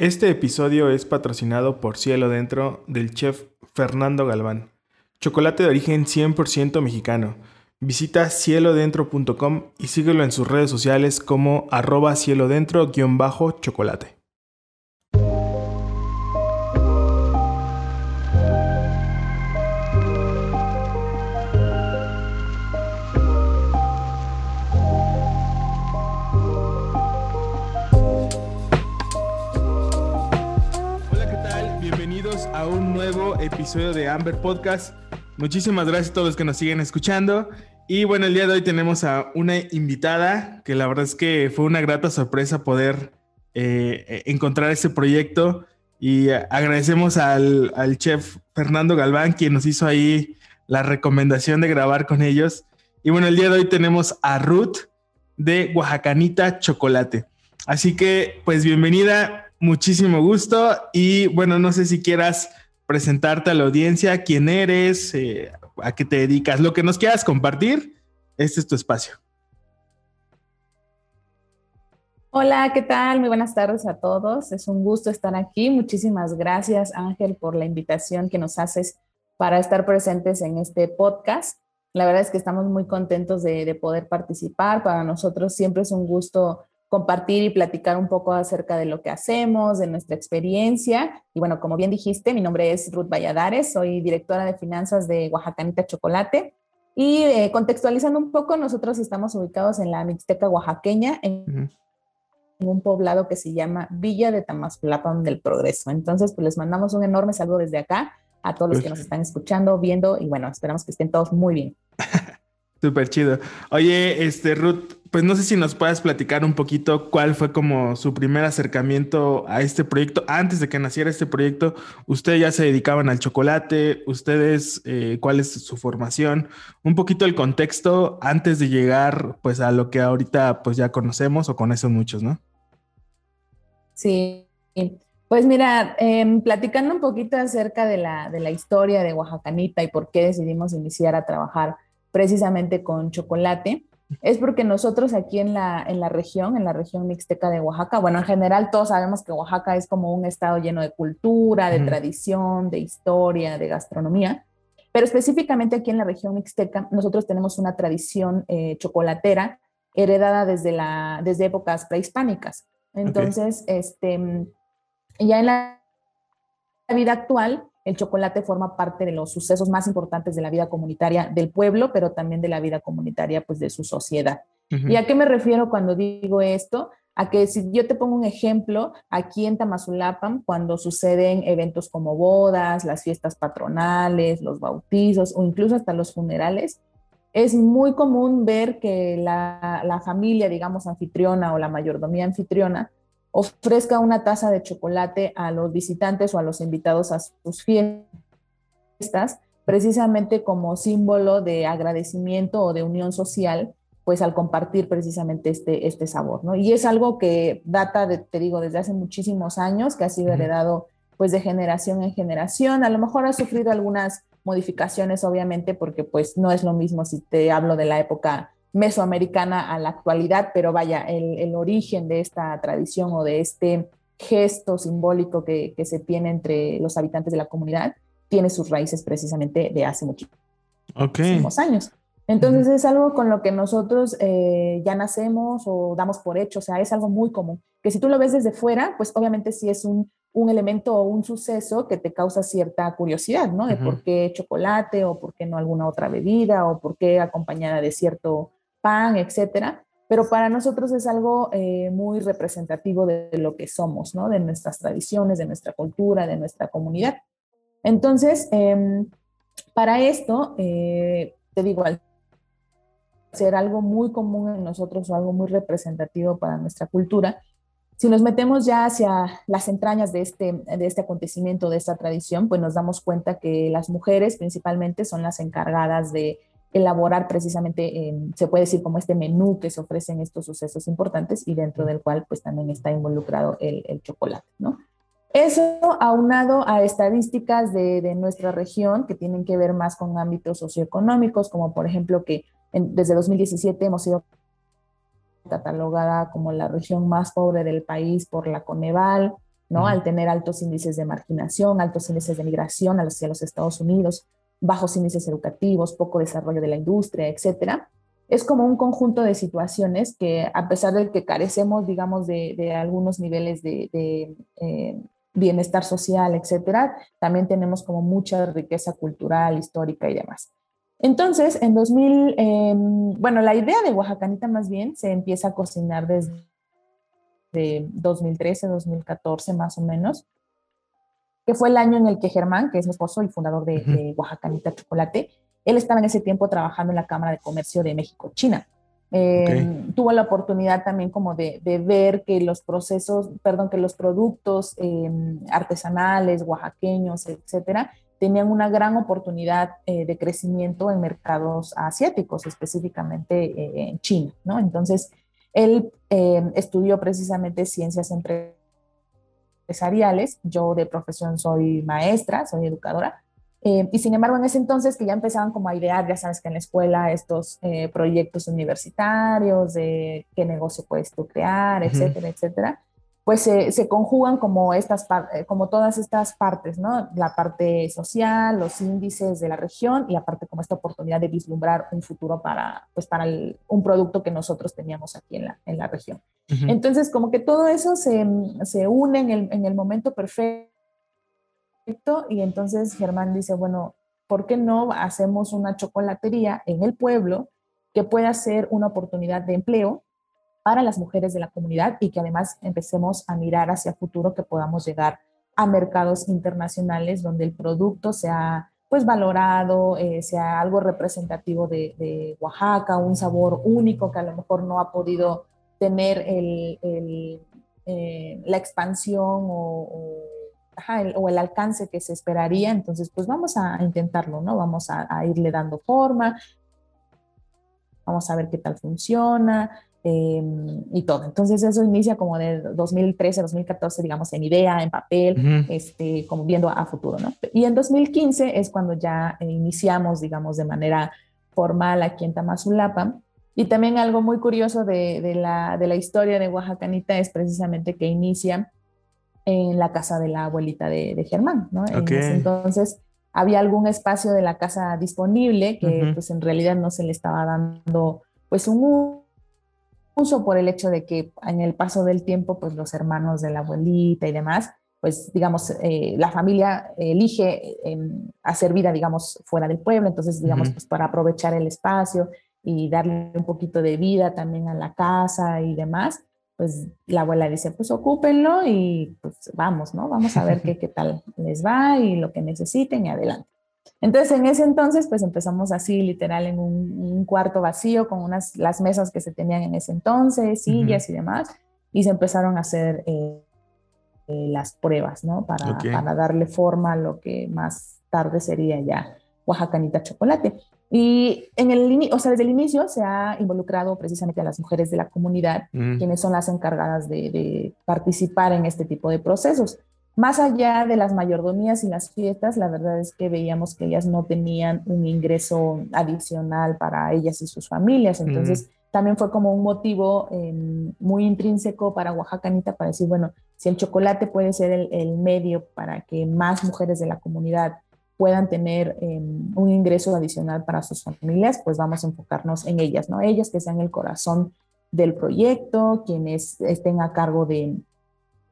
Este episodio es patrocinado por Cielo Dentro del chef Fernando Galván. Chocolate de origen 100% mexicano. Visita cielodentro.com y síguelo en sus redes sociales como arroba cielodentro-chocolate. Episodio de Amber Podcast. Muchísimas gracias a todos los que nos siguen escuchando. Y bueno, el día de hoy tenemos a una invitada que la verdad es que fue una grata sorpresa poder eh, encontrar este proyecto. Y agradecemos al, al, chef Fernando Galván, quien nos hizo ahí la recomendación de grabar con ellos. Y bueno, el día de hoy tenemos a Ruth de Oaxacanita Chocolate. Así que, pues bienvenida, muchísimo gusto. Y bueno, no sé si quieras presentarte a la audiencia, quién eres, eh, a qué te dedicas, lo que nos quieras compartir, este es tu espacio. Hola, ¿qué tal? Muy buenas tardes a todos. Es un gusto estar aquí. Muchísimas gracias, Ángel, por la invitación que nos haces para estar presentes en este podcast. La verdad es que estamos muy contentos de, de poder participar. Para nosotros siempre es un gusto compartir y platicar un poco acerca de lo que hacemos, de nuestra experiencia. Y bueno, como bien dijiste, mi nombre es Ruth Valladares, soy directora de finanzas de Oaxacanita Chocolate. Y eh, contextualizando un poco, nosotros estamos ubicados en la Mixteca oaxaqueña, en, un poblado que se llama Villa de Tamazulapan del Progreso. Entonces, pues les mandamos un enorme saludo desde acá a todos los que nos están escuchando, viendo y bueno, esperamos que estén todos muy bien. Súper chido. Oye, este Ruth, pues no sé si nos puedas platicar un poquito cuál fue como su primer acercamiento a este proyecto. Antes de que naciera este proyecto, ustedes ya se dedicaban al chocolate, ustedes, eh, cuál es su formación, un poquito el contexto antes de llegar pues a lo que ahorita pues ya conocemos o conocen muchos, ¿no? Sí, pues mira, em, platicando un poquito acerca de la, de la historia de Oaxacanita y por qué decidimos iniciar a trabajar precisamente con chocolate es porque nosotros aquí en la, en la región, en la región mixteca de Oaxaca, bueno, en general todos sabemos que Oaxaca es como un estado lleno de cultura, de tradición, de historia, de gastronomía, pero específicamente aquí en la región mixteca nosotros tenemos una tradición eh, chocolatera heredada desde, la, desde épocas prehispánicas. Entonces, este, ya en la vida actual, el chocolate forma parte de los sucesos más importantes de la vida comunitaria del pueblo, pero también de la vida comunitaria pues, de su sociedad. ¿Y a qué me refiero cuando digo esto? A que si yo te pongo un ejemplo, aquí en Tamazulapan, cuando suceden eventos como bodas, las fiestas patronales, los bautizos o incluso hasta los funerales, es muy común ver que la, la familia, digamos, anfitriona o la mayordomía anfitriona, ofrezca una taza de chocolate a los visitantes o a los invitados a sus fiestas, precisamente como símbolo de agradecimiento o de unión social, pues al compartir precisamente este, este sabor, ¿no? Y es algo que data, de, te digo, desde hace muchísimos años, que ha sido heredado pues de generación en generación, a lo mejor ha sufrido algunas modificaciones, obviamente, porque pues no es lo mismo si te hablo de la época mesoamericana a la actualidad, pero vaya, el, origen de esta tradición o de este gesto simbólico que, se tiene entre los habitantes de la comunidad tiene sus raíces precisamente de hace muchísimos años. Entonces es algo con lo que nosotros eh, ya nacemos o damos por hecho, o sea, es algo muy común. Que si tú lo ves desde fuera, pues obviamente sí es un, elemento o un suceso que te causa cierta curiosidad, ¿no? De por qué chocolate o por qué no alguna otra bebida o por qué acompañada de cierto pan, etcétera, pero para nosotros es algo eh, muy representativo de lo que somos, ¿no? De nuestras tradiciones, de nuestra cultura, de nuestra comunidad. Entonces, em, para esto, eh, te digo, al ser algo muy común en nosotros o algo muy representativo para nuestra cultura, si nos metemos ya hacia las entrañas de este, de este acontecimiento, de esta tradición, pues nos damos cuenta que las mujeres principalmente son las encargadas de elaborar precisamente, se puede decir como este menú que se ofrece en estos sucesos importantes y dentro del cual pues también está involucrado el, el chocolate, ¿no? Eso aunado a estadísticas de, de, nuestra región que tienen que ver más con ámbitos socioeconómicos, como por ejemplo que desde 2017 hemos sido catalogada como la región más pobre del país por la Coneval, ¿no? Al tener altos índices de marginación, altos índices de migración hacia los Estados Unidos, bajos índices educativos, poco desarrollo de la industria, etcétera. Es como un conjunto de situaciones que, a pesar de que carecemos, digamos, de, algunos niveles de, eh, bienestar social, etcétera, también tenemos como mucha riqueza cultural, histórica y demás. Entonces, en 2000, em, bueno, la idea de Oaxacanita más bien se empieza a cocinar desde 2013, 2014 más o menos, que fue el año en el que Germán, que es mi esposo y fundador de, Oaxacanita Chocolate, él estaba en ese tiempo trabajando en la Cámara de Comercio de México-China. Em, tuvo la oportunidad también como de, ver que los procesos, perdón, que los productos em, artesanales, oaxaqueños, etcétera, tenían una gran oportunidad eh, de crecimiento en mercados asiáticos, específicamente eh, en China, ¿no? Entonces, él em, estudió precisamente ciencias empresariales, yo de profesión soy maestra, soy educadora, eh, y sin embargo, en ese entonces que ya empezaban como a idear, ya sabes que en la escuela estos eh, proyectos universitarios de qué negocio puedes tú crear, etcétera, etcétera, pues se conjugan como, estas, eh, como todas estas partes, ¿no? La parte social, los índices de la región y aparte como esta oportunidad de vislumbrar un futuro para, pues para un producto que nosotros teníamos aquí en la, en la región. Entonces, como que todo eso se, se une en el, en el momento perfecto y entonces Germán dice, bueno, ¿por qué no hacemos una chocolatería en el pueblo que pueda ser una oportunidad de empleo para las mujeres de la comunidad y que además empecemos a mirar hacia futuro que podamos llegar a mercados internacionales donde el producto sea pues valorado, eh, sea algo representativo de, Oaxaca, un sabor único que a lo mejor no ha podido tener el, eh, la expansión o o el alcance que se esperaría, entonces pues vamos a intentarlo, ¿no? Vamos a, irle dando forma, vamos a ver qué tal funciona em, y todo. Entonces eso inicia como de 2013, 2014, digamos, en idea, en papel, este, como viendo a futuro, ¿no? Y en 2015 es cuando ya iniciamos, digamos, de manera formal aquí en Tamazulapa. Y también algo muy curioso de, de, la, de la historia de Oaxacanita es precisamente que inicia en la casa de la abuelita de, Germán, ¿no? entonces había algún espacio de la casa disponible que pues en realidad no se le estaba dando pues un uso por el hecho de que en el paso del tiempo pues los hermanos de la abuelita y demás pues digamos eh, la familia elige em, hacer vida digamos fuera del pueblo entonces digamos pues para aprovechar el espacio y darle un poquito de vida también a la casa y demás pues la abuela dice, pues ocúpenlo y pues vamos, ¿no? Vamos a ver qué, qué tal les va y lo que necesiten y adelante. Entonces, en ese entonces, pues empezamos así, literal, en un, cuarto vacío con unas, las mesas que se tenían en ese entonces, sillas y demás, y se empezaron a hacer eh, eh, las pruebas, ¿no? Para, para darle forma a lo que más tarde sería ya Oaxacanita Chocolate. Y en el, o sea, desde el inicio se ha involucrado precisamente a las mujeres de la comunidad, mm. quienes son las encargadas de, participar en este tipo de procesos. Más allá de las mayordomías y las fiestas, la verdad es que veíamos que ellas no tenían un ingreso adicional para ellas y sus familias. Entonces, mm. también fue como un motivo em, muy intrínseco para Oaxacanita para decir, bueno, si el chocolate puede ser el, el medio para que más mujeres de la comunidad puedan tener em, un ingreso adicional para sus familias, pues vamos a enfocarnos en ellas, ¿no? Ellas que sean el corazón del proyecto, quienes estén a cargo de,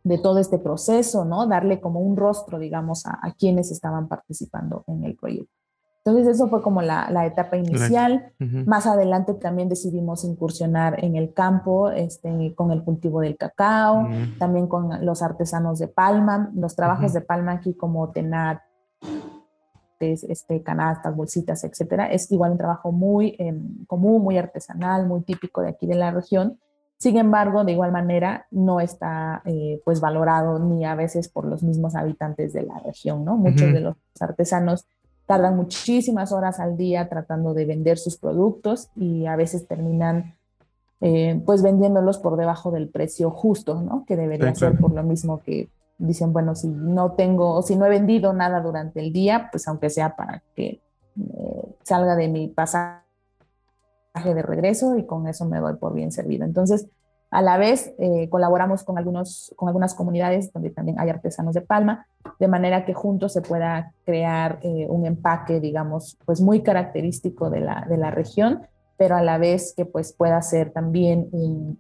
de todo este proceso, ¿no? Darle como un rostro, digamos, a, quienes estaban participando en el proyecto. Entonces, eso fue como la, la etapa inicial. Más adelante también decidimos incursionar en el campo este, con el cultivo del cacao, también con los artesanos de palma, los trabajos de palma aquí como tenat, este, canastas, bolsitas, etcétera. Es igual un trabajo muy em, común, muy artesanal, muy típico de aquí de la región. Sin embargo, de igual manera, no está eh, pues valorado ni a veces por los mismos habitantes de la región, ¿no? Muchos de los artesanos tardan muchísimas horas al día tratando de vender sus productos y a veces terminan eh, pues vendiéndolos por debajo del precio justo, ¿no? Que debería ser por lo mismo que dicen, bueno, si no tengo, si no he vendido nada durante el día, pues aunque sea para que eh, salga de mi pasaje de regreso y con eso me doy por bien servido. Entonces, A la vez, eh, colaboramos con, algunos, con algunas comunidades donde también hay artesanos de palma, de manera que juntos se pueda crear eh, un empaque, digamos, pues muy característico de la, de la región, pero a la vez que pues pueda ser también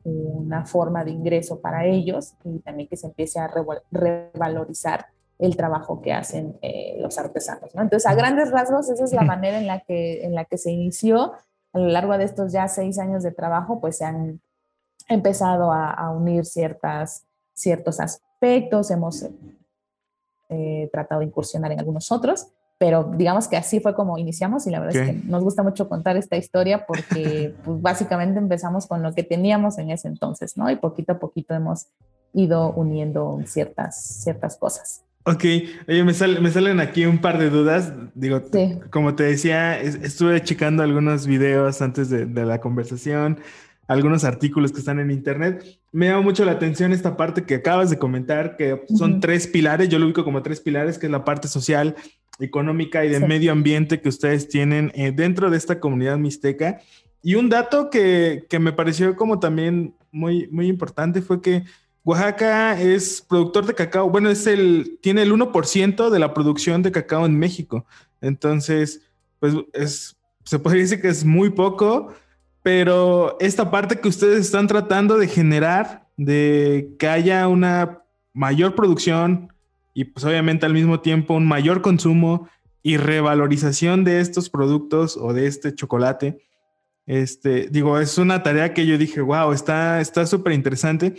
una forma de ingreso para ellos y también que se empiece a revalorizar el trabajo que hacen eh, los artesanos. ¿no? Entonces, a grandes rasgos, esa es la manera en la, que, en la que se inició. A lo largo de estos ya seis años de trabajo, pues se han empezado a, unir ciertas, ciertos aspectos, hemos eh, tratado de incursionar en algunos otros, pero digamos que así fue como iniciamos y la verdad es que nos gusta mucho contar esta historia porque pues, básicamente empezamos con lo que teníamos en ese entonces, ¿no? Y poquito a poquito hemos ido uniendo ciertas, ciertas cosas. Ok, oye, me, me salen aquí un par de dudas. Digo, como te decía, estuve checando algunos videos antes de, de, la conversación, algunos artículos que están en internet. Me llama mucho la atención esta parte que acabas de comentar, que son tres pilares, yo lo ubico como tres pilares, que es la parte social, económica y de medio ambiente que ustedes tienen eh, dentro de esta comunidad mixteca. Y un dato que, que me pareció como también muy, muy importante fue que Oaxaca es productor de cacao. Bueno, es el, tiene el 1% de la producción de cacao en México. Entonces, pues es, se podría decir que es muy poco, pero esta parte que ustedes están tratando de generar, de que haya una mayor producción y pues obviamente al mismo tiempo un mayor consumo y revalorización de estos productos o de este chocolate, este, digo, es una tarea que yo dije, wow, está súper interesante.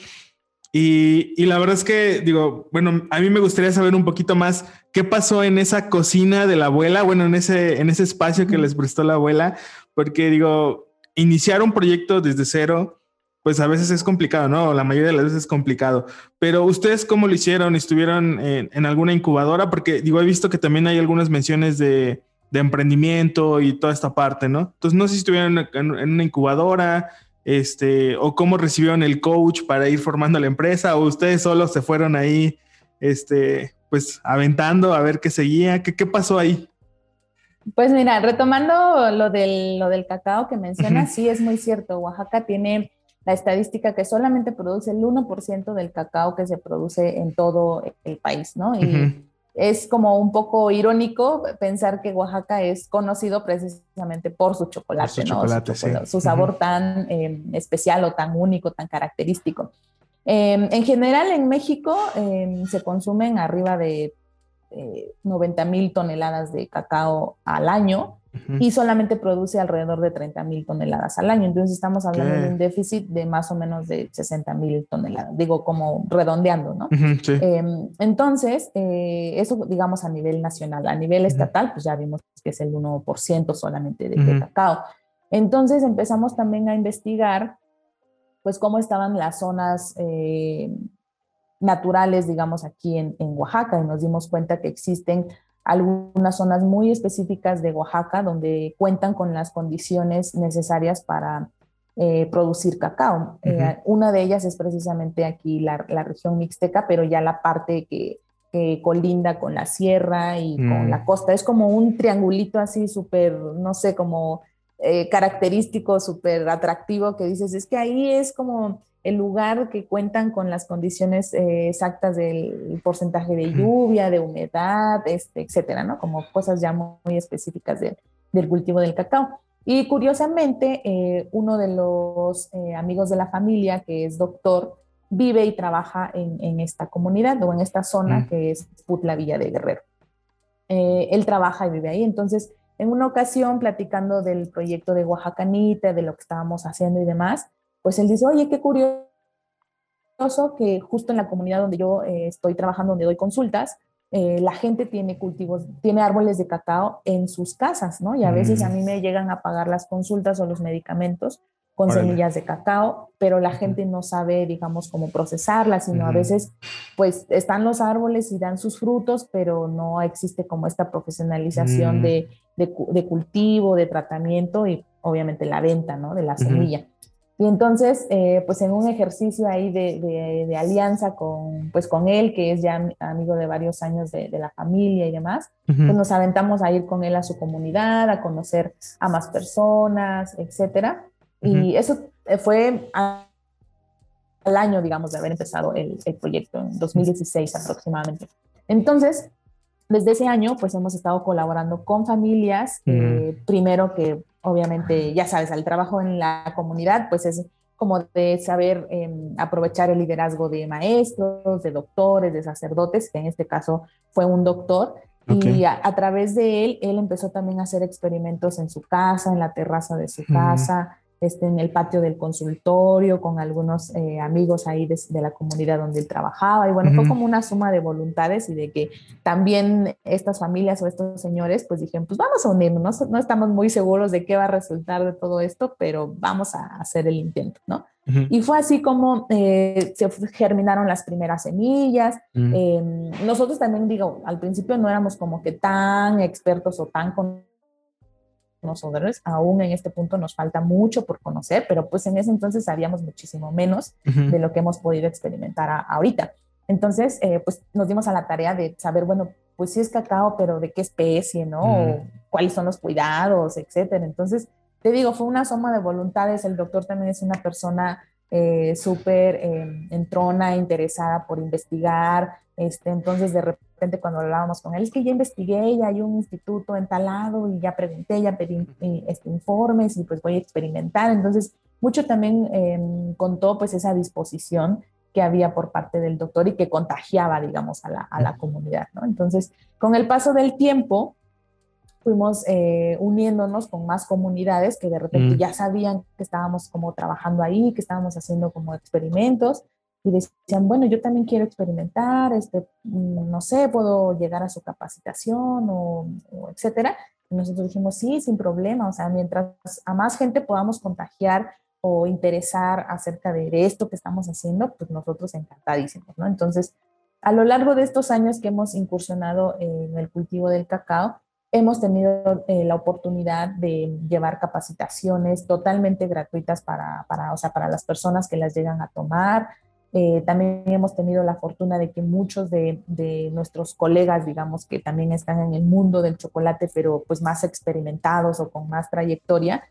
Y, la verdad es que, digo, bueno, a mí me gustaría saber un poquito más qué pasó en esa cocina de la abuela, bueno, en ese, en ese espacio que les prestó la abuela, porque digo, iniciar un proyecto desde cero, pues a veces es complicado, ¿no? La mayoría de las veces es complicado. Pero ustedes, ¿cómo lo hicieron? ¿Estuvieron en, alguna incubadora? Porque, digo, he visto que también hay algunas menciones de, emprendimiento y toda esta parte, ¿no? Entonces, no sé si estuvieron en una incubadora este, o cómo recibieron el coach para ir formando la empresa, o ustedes solos se fueron ahí, este, pues aventando a ver qué seguía, qué, qué pasó ahí. Pues mira, retomando lo del, lo del cacao que mencionas, sí es muy cierto, Oaxaca tiene la estadística que solamente produce el 1% del cacao que se produce en todo el país, ¿no? Y, es como un poco irónico pensar que Oaxaca es conocido precisamente por su chocolate, su, ¿no? su, sabor tan em, especial o tan único, tan característico. Em, en general, en México em, se consumen arriba de 90 eh, mil toneladas de cacao al año y solamente produce alrededor de 30 mil toneladas al año. Entonces estamos hablando de un déficit de más o menos de 60 mil toneladas, digo como redondeando, ¿no? Em, entonces, eh, eso digamos a nivel nacional, a nivel estatal, pues ya vimos que es el 1% solamente de, cacao. Entonces empezamos también a investigar, pues cómo estaban las zonas eh, naturales, digamos, aquí en, en Oaxaca y nos dimos cuenta que existen algunas zonas muy específicas de Oaxaca donde cuentan con las condiciones necesarias para eh, producir cacao. Eh, una de ellas es precisamente aquí la, región mixteca, pero ya la parte que, colinda con la sierra y con mm. la costa. Es como un triangulito así súper, no sé, como eh, característico, súper atractivo que dices, es que ahí es como el lugar que cuentan con las condiciones eh, exactas del porcentaje de lluvia, de humedad, este, etcétera, ¿no? Como cosas ya muy específicas del cultivo del cacao. Y curiosamente, eh, uno de los eh, amigos de la familia, que es doctor, vive y trabaja en, esta comunidad o en esta zona que es Putla Villa de Guerrero. él trabaja y vive ahí. Entonces, en una ocasión, platicando del proyecto de Oaxacanita, de lo que estábamos haciendo y demás, pues él dice, oye, qué curioso que justo en la comunidad donde yo eh, estoy trabajando, donde doy consultas, eh, la gente tiene cultivos, tiene árboles de cacao en sus casas, ¿no? Y a veces a mí me llegan a pagar las consultas o los medicamentos con semillas de cacao, pero la gente no sabe, digamos, cómo procesarlas, sino a veces, pues, están los árboles y dan sus frutos, pero no existe como esta profesionalización mm. de, de, cultivo, de tratamiento y obviamente la venta, ¿no? De la semilla. Y entonces, eh, pues en un ejercicio ahí de, alianza con, pues con él, que es ya amigo de varios años de, la familia y demás, pues nos aventamos a ir con él a su comunidad, a conocer a más personas, etcétera. Y eso eh, fue al año, digamos, de haber empezado el, el proyecto, en 2016 aproximadamente. Entonces, desde ese año, pues hemos estado colaborando con familias, eh, primero que obviamente, ya sabes, el trabajo en la comunidad, pues es como de saber em, aprovechar el liderazgo de maestros, de doctores, de sacerdotes, que en este caso fue un doctor, y a, través de él, él empezó también a hacer experimentos en su casa, en la terraza de su casa, este, en el patio del consultorio, con algunos eh, amigos ahí de, la comunidad donde él trabajaba. Y bueno, fue como una suma de voluntades y de que también estas familias o estos señores, pues dijeron, pues vamos a unirnos, no, estamos muy seguros de qué va a resultar de todo esto, pero vamos a hacer el intento, ¿no? Y fue así como eh, se germinaron las primeras semillas. Em, nosotros también, digo, al principio no éramos como que tan expertos o tan con nosotros. Aún en este punto nos falta mucho por conocer, pero pues en ese entonces sabíamos muchísimo menos de lo que hemos podido experimentar ahorita. Entonces, eh, pues nos dimos a la tarea de saber, bueno, pues sí es cacao, pero de qué especie, ¿no? cuáles son los cuidados, etcétera. Entonces, te digo, fue una suma de voluntades. El doctor también es una persona eh, súper eh, entrona, interesada por investigar. Este, entonces, de repente, cuando hablábamos con él, es que ya investigué, ya hay un instituto entalado y ya pregunté, ya pedí eh, este, informes y pues voy a experimentar. Entonces, mucho también em, contó pues esa disposición que había por parte del doctor y que contagiaba, digamos, a la, a la comunidad, ¿no? Entonces, con el paso del tiempo, fuimos eh, uniéndonos con más comunidades que de repente ya sabían que estábamos como trabajando ahí, que estábamos haciendo como experimentos y decían, bueno, yo también quiero experimentar, este, mm, no sé, puedo llegar a su capacitación o, etcétera. Y nosotros dijimos, sí, sin problema, o sea, mientras a más gente podamos contagiar o interesar acerca de esto que estamos haciendo, pues nosotros encantadísimos, ¿no? Entonces, a lo largo de estos años que hemos incursionado en el cultivo del cacao, hemos tenido eh, la oportunidad de llevar capacitaciones totalmente gratuitas para, para, o sea, para las personas que las llegan a tomar, eh, también hemos tenido la fortuna de que muchos de, nuestros colegas, digamos, que también están en el mundo del chocolate, pero pues más experimentados o con más trayectoria,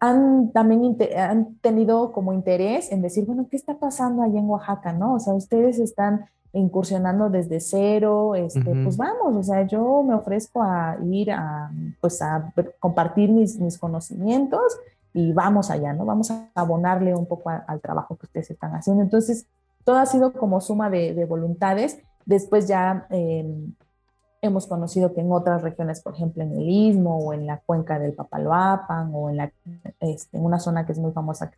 han también han tenido como interés en decir, bueno, ¿qué está pasando allá en Oaxaca? ¿No? O sea, ustedes están incursionando desde cero, este, pues vamos, o sea, yo me ofrezco a ir a, pues a compartir mis, mis conocimientos y vamos allá, ¿no? Vamos a abonarle un poco al trabajo que ustedes están haciendo. Entonces, todo ha sido como suma de, voluntades. Después ya em, hemos conocido que en otras regiones, por ejemplo, en el Istmo o en la cuenca del Papaloapan o en, la, este, en una zona que es muy famosa que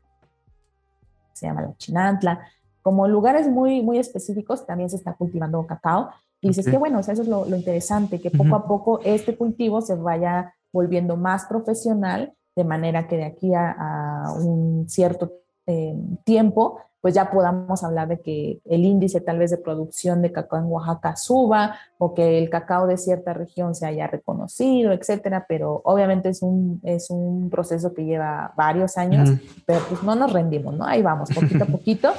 se llama la Chinantla, como lugares muy, muy específicos también se está cultivando cacao. Y dices que bueno, eso es lo, interesante, que poco a poco este cultivo se vaya volviendo más profesional de manera que de aquí a, un cierto eh, tiempo, pues ya podamos hablar de que el índice tal vez de producción de cacao en Oaxaca suba o que el cacao de cierta región se haya reconocido, etcétera, pero obviamente es un, es un proceso que lleva varios años, pero pues no nos rendimos, ¿no? Ahí vamos, poquito a poquito,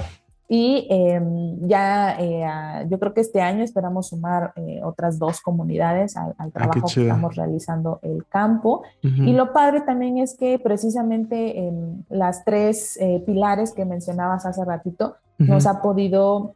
y em, ya eh, yo creo que este año esperamos sumar eh, otras dos comunidades al, ah, trabajo que estamos realizando el campo. Y lo padre también es que precisamente em, las tres eh, pilares que mencionabas hace ratito nos ha podido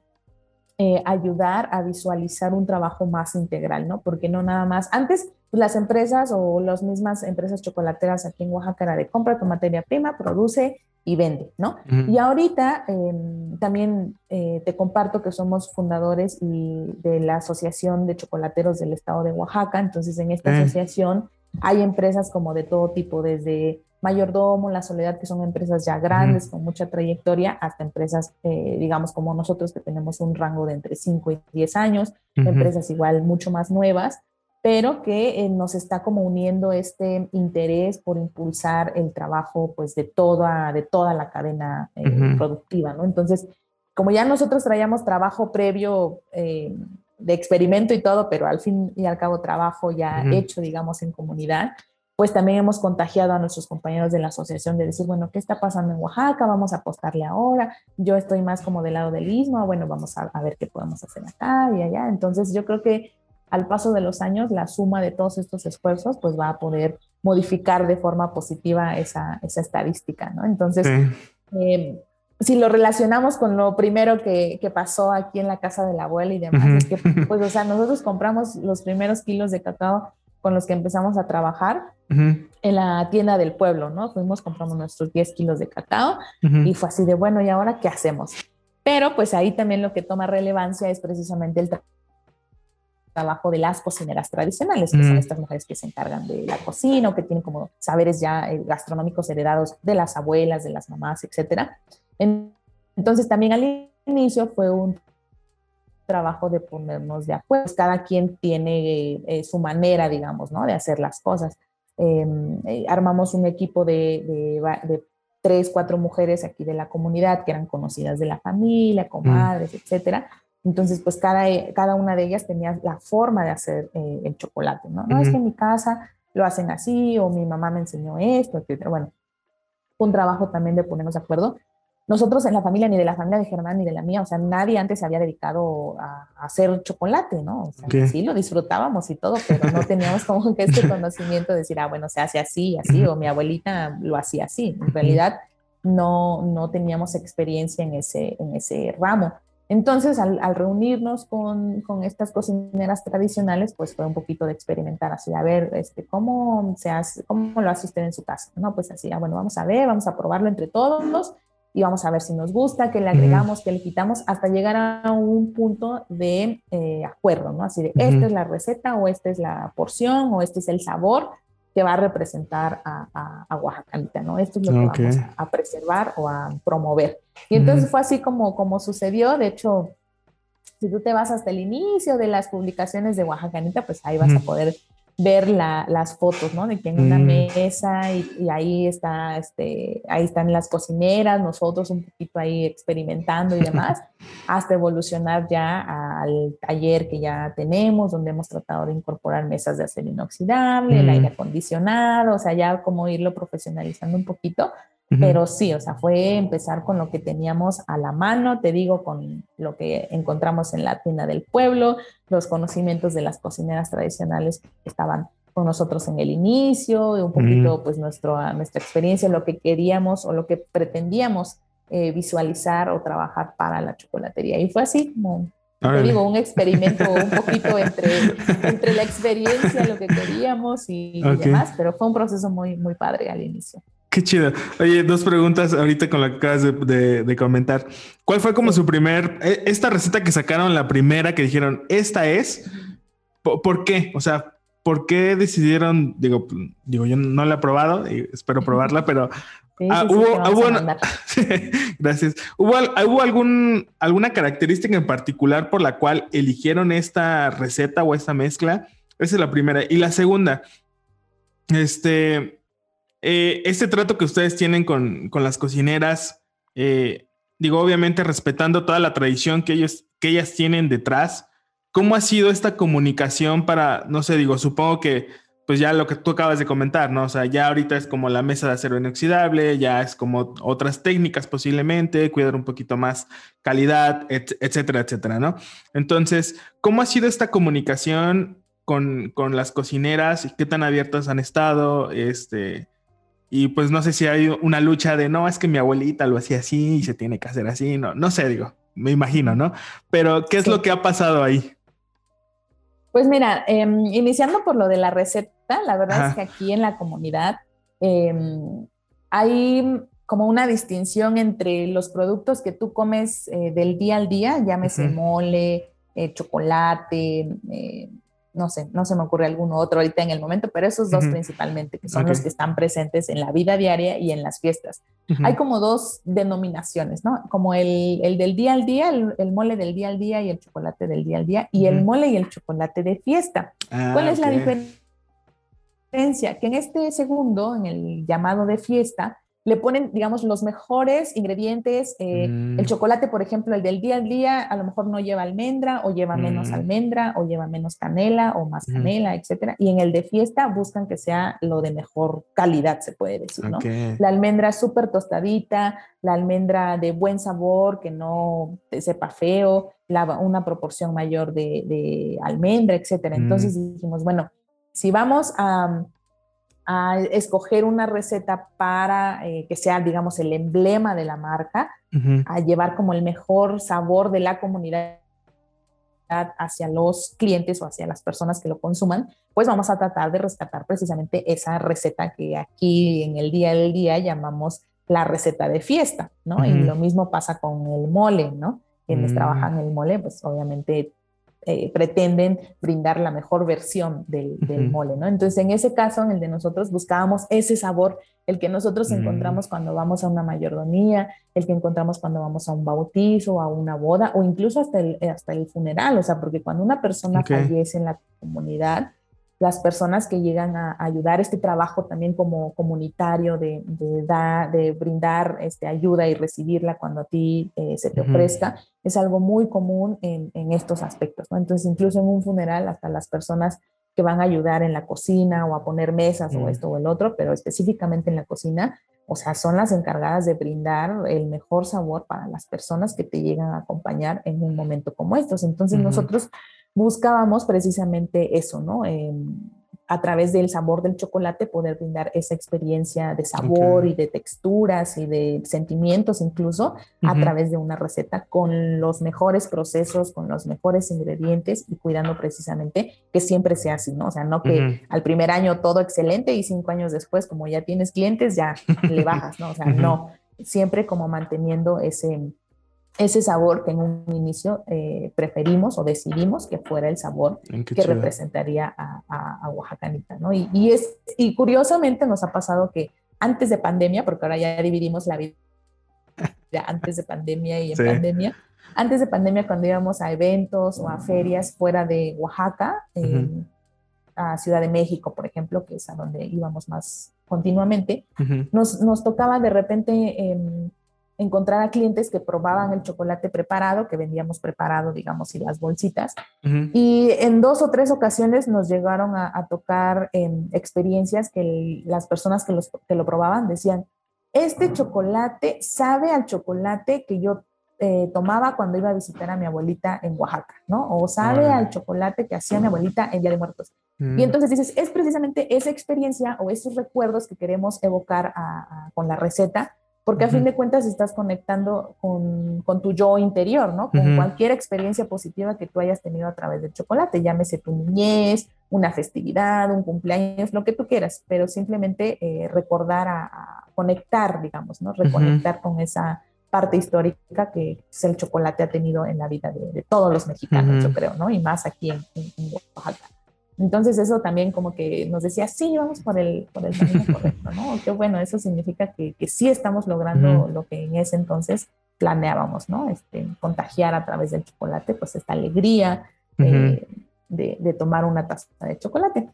ayudar a visualizar un trabajo más integral, ¿no? Porque no nada más, antes las empresas o las mismas empresas chocolateras aquí en Oaxaca era de compra tu materia prima, produce y vende, ¿no? Y ahorita em, también eh, te comparto que somos fundadores y de la Asociación de Chocolateros del Estado de Oaxaca, entonces en esta asociación hay empresas como de todo tipo, desde Mayordomo, La Soledad, que son empresas ya grandes, con mucha trayectoria, hasta empresas, eh, digamos, como nosotros, que tenemos un rango de entre 5 y 10 años, empresas igual mucho más nuevas, pero que eh, nos está como uniendo este interés por impulsar el trabajo pues de toda, de toda la cadena eh, productiva, ¿no? Entonces, como ya nosotros traíamos trabajo previo eh, de experimento y todo, pero al fin y al cabo trabajo ya hecho, digamos, en comunidad, pues también hemos contagiado a nuestros compañeros de la asociación de decir, bueno, ¿qué está pasando en Oaxaca? Vamos a apostarle ahora. Yo estoy más como del lado del istmo, bueno, vamos a, a ver qué podemos hacer acá y allá. Entonces, yo creo que al paso de los años, la suma de todos estos esfuerzos, pues va a poder modificar de forma positiva esa, esa estadística, ¿no? Entonces, eh, si lo relacionamos con lo primero que, que, pasó aquí en la casa de la abuela y demás, es que, pues, o sea, nosotros compramos los primeros kilos de cacao con los que empezamos a trabajar en la tienda del pueblo, ¿no? Fuimos, compramos nuestros 10 kilos de cacao y fue así de, bueno, ¿y ahora qué hacemos? Pero pues ahí también lo que toma relevancia es precisamente el trabajo de las cocineras tradicionales, que son estas mujeres que se encargan de la cocina o que tienen como saberes ya eh, gastronómicos heredados de las abuelas, de las mamás, etcétera. Entonces también al inicio fue un trabajo de ponernos de acuerdo. Cada quien tiene eh, su manera, digamos, ¿no? De hacer las cosas. Em, eh, armamos un equipo de, de, tres, cuatro mujeres aquí de la comunidad que eran conocidas de la familia, comadres, mm. etcétera. Entonces, pues cada, cada una de ellas tenía la forma de hacer eh, el chocolate, ¿no? No es que en mi casa lo hacen así o mi mamá me enseñó esto, etcétera. Bueno, un trabajo también de ponernos de acuerdo nosotros en la familia, ni de la familia de Germán, ni de la mía, o sea, nadie antes se había dedicado a, hacer chocolate, ¿no? O sea, sí lo disfrutábamos y todo, pero no teníamos como que este conocimiento de decir, ah, bueno, se hace así, así, o mi abuelita lo hacía así. En realidad, no, no teníamos experiencia en ese, en ese ramo. Entonces, al, reunirnos con, con, estas cocineras tradicionales, pues fue un poquito de experimentar, así, a ver, este, ¿cómo, se hace, ¿cómo lo hace usted en su casa? No, pues así, ah, bueno, vamos a ver, vamos a probarlo entre todos y vamos a ver si nos gusta, qué le agregamos, qué le quitamos, hasta llegar a un punto de eh, acuerdo, ¿no? Así de, esta es la receta o esta es la porción o este es el sabor que va a representar a, a, Oaxacanita, ¿no? Esto es lo que vamos a, preservar o a promover. Y entonces fue así como, como sucedió, de hecho, si tú te vas hasta el inicio de las publicaciones de Oaxacanita, pues ahí vas a poder ver las fotos, ¿no? De que en una mm. mesa y, ahí está, este, ahí están las cocineras, nosotros un poquito ahí experimentando y demás, hasta evolucionar ya al taller que ya tenemos, donde hemos tratado de incorporar mesas de acero inoxidable, el aire mm. acondicionado, o sea, ya como irlo profesionalizando un poquito, pero sí, o sea, fue empezar con lo que teníamos a la mano, te digo, con lo que encontramos en la tienda del pueblo, los conocimientos de las cocineras tradicionales que estaban con nosotros en el inicio, un poquito pues nuestro, nuestra experiencia, lo que queríamos o lo que pretendíamos eh, visualizar o trabajar para la chocolatería. Y fue así como, te digo, un experimento un poquito entre, entre la experiencia, lo que queríamos y, demás, pero fue un proceso muy, muy padre al inicio. Qué chido. Oye, dos preguntas ahorita con lo que acabas de, comentar. ¿Cuál fue como su primer, e, esta receta que sacaron, la primera que dijeron, esta es? ¿Por, qué? O sea, ¿por qué decidieron, digo, digo, yo no la he probado y espero probarla, pero ah, hubo, gracias. ¿Hubo, ¿Hubo algún, alguna característica en particular por la cual eligieron esta receta o esta mezcla? Esa es la primera. Y la segunda, este, eh, este trato que ustedes tienen con, las cocineras, eh, digo, obviamente respetando toda la tradición que, ellos, que ellas tienen detrás, ¿cómo ha sido esta comunicación para, no sé, digo, supongo que pues ya lo que tú acabas de comentar, ¿no? O sea, ya ahorita es como la mesa de acero inoxidable, ya es como otras técnicas posiblemente, cuidar un poquito más calidad, etcétera, etcétera, ¿no? Entonces, ¿cómo ha sido esta comunicación con, con las cocineras qué tan abiertas han estado? Este, y pues no sé si hay una lucha de no, es que mi abuelita lo hacía así y se tiene que hacer así. No, no sé, digo, me imagino, ¿no? Pero, ¿qué es lo que ha pasado ahí? Pues mira, em, iniciando por lo de la receta, la verdad es que aquí en la comunidad em, hay como una distinción entre los productos que tú comes eh, del día al día, llámese mole, eh, chocolate, eh, no sé, no se me ocurre alguno otro ahorita en el momento, pero esos dos principalmente, que son los que están presentes en la vida diaria y en las fiestas. Hay como dos denominaciones, ¿no? Como el, el del día al día, el, mole del día al día y el chocolate del día al día, y el mole y el chocolate de fiesta. Ah, ¿Cuál es la diferencia? Que en este segundo, en el llamado de fiesta, le ponen, digamos, los mejores ingredientes. Eh, mm. El chocolate, por ejemplo, el del día al día, a lo mejor no lleva almendra o lleva menos mm. almendra o lleva menos canela o más canela, etcétera. Y en el de fiesta buscan que sea lo de mejor calidad, se puede decir, ¿no? La almendra súper tostadita, la almendra de buen sabor, que no te sepa feo, la, una proporción mayor de, almendra, etcétera. Entonces mm. dijimos, bueno, si vamos a a escoger una receta para eh, que sea, digamos, el emblema de la marca, a llevar como el mejor sabor de la comunidad hacia los clientes o hacia las personas que lo consuman, pues vamos a tratar de rescatar precisamente esa receta que aquí en el día del día llamamos la receta de fiesta, ¿no? Y lo mismo pasa con el mole, ¿no? Quienes mm. trabajan el mole, pues obviamente eh, pretenden brindar la mejor versión del, mole, ¿no? Entonces, en ese caso, en el de nosotros, buscábamos ese sabor, el que nosotros mm. encontramos cuando vamos a una mayordomía, el que encontramos cuando vamos a un bautizo, a una boda, o incluso hasta el, hasta el funeral, o sea, porque cuando una persona fallece en la comunidad, las personas que llegan a ayudar este trabajo también como comunitario de, de, brindar este, ayuda y recibirla cuando a ti eh, se te ofrezca, es algo muy común en, en estos aspectos. ¿no? Entonces, incluso en un funeral, hasta las personas que van a ayudar en la cocina o a poner mesas o esto o el otro, pero específicamente en la cocina, o sea, son las encargadas de brindar el mejor sabor para las personas que te llegan a acompañar en un momento como estos. Entonces, nosotros buscábamos precisamente eso, ¿no? a través del sabor del chocolate poder brindar esa experiencia de sabor y de texturas y de sentimientos incluso a través de una receta con los mejores procesos, con los mejores ingredientes y cuidando precisamente que siempre sea así, ¿no? O sea, no que al primer año todo excelente y cinco años después, como ya tienes clientes, ya le bajas, ¿no? O sea, no, siempre como manteniendo ese ese sabor que en un inicio eh, preferimos o decidimos que fuera el sabor que representaría a, a, Oaxacanita, ¿no? Y, es, y curiosamente nos ha pasado que antes de pandemia, porque ahora ya dividimos la vida antes de pandemia y en pandemia, antes de pandemia cuando íbamos a eventos o a ferias fuera de Oaxaca, a Ciudad de México, por ejemplo, que es a donde íbamos más continuamente, nos, nos, tocaba de repente... Em, encontrar a clientes que probaban el chocolate preparado, que vendíamos preparado, digamos, y las bolsitas. Y en dos o tres ocasiones nos llegaron a, tocar em, experiencias que las personas que, los, que lo probaban decían, este chocolate sabe al chocolate que yo eh, tomaba cuando iba a visitar a mi abuelita en Oaxaca, ¿no? O sabe al chocolate que hacía mi abuelita en Día de Muertos. Y mm. entonces dices, es precisamente esa experiencia o esos recuerdos que queremos evocar con la receta porque a fin de cuentas estás conectando con, con tu yo interior, ¿no? Con cualquier experiencia positiva que tú hayas tenido a través del chocolate, llámese tu niñez, una festividad, un cumpleaños, lo que tú quieras, pero simplemente eh, recordar a, conectar, digamos, ¿no? Reconectar con esa parte histórica que el chocolate ha tenido en la vida de, todos los mexicanos, yo creo, ¿no? Y más aquí en, en Oaxaca. Entonces eso también como que nos decía, sí, vamos por el, por el camino correcto, ¿no? Qué bueno, eso significa que, que sí estamos logrando lo que en ese entonces planeábamos, ¿no? Este, contagiar a través del chocolate, pues esta alegría de, de, tomar una taza de chocolate.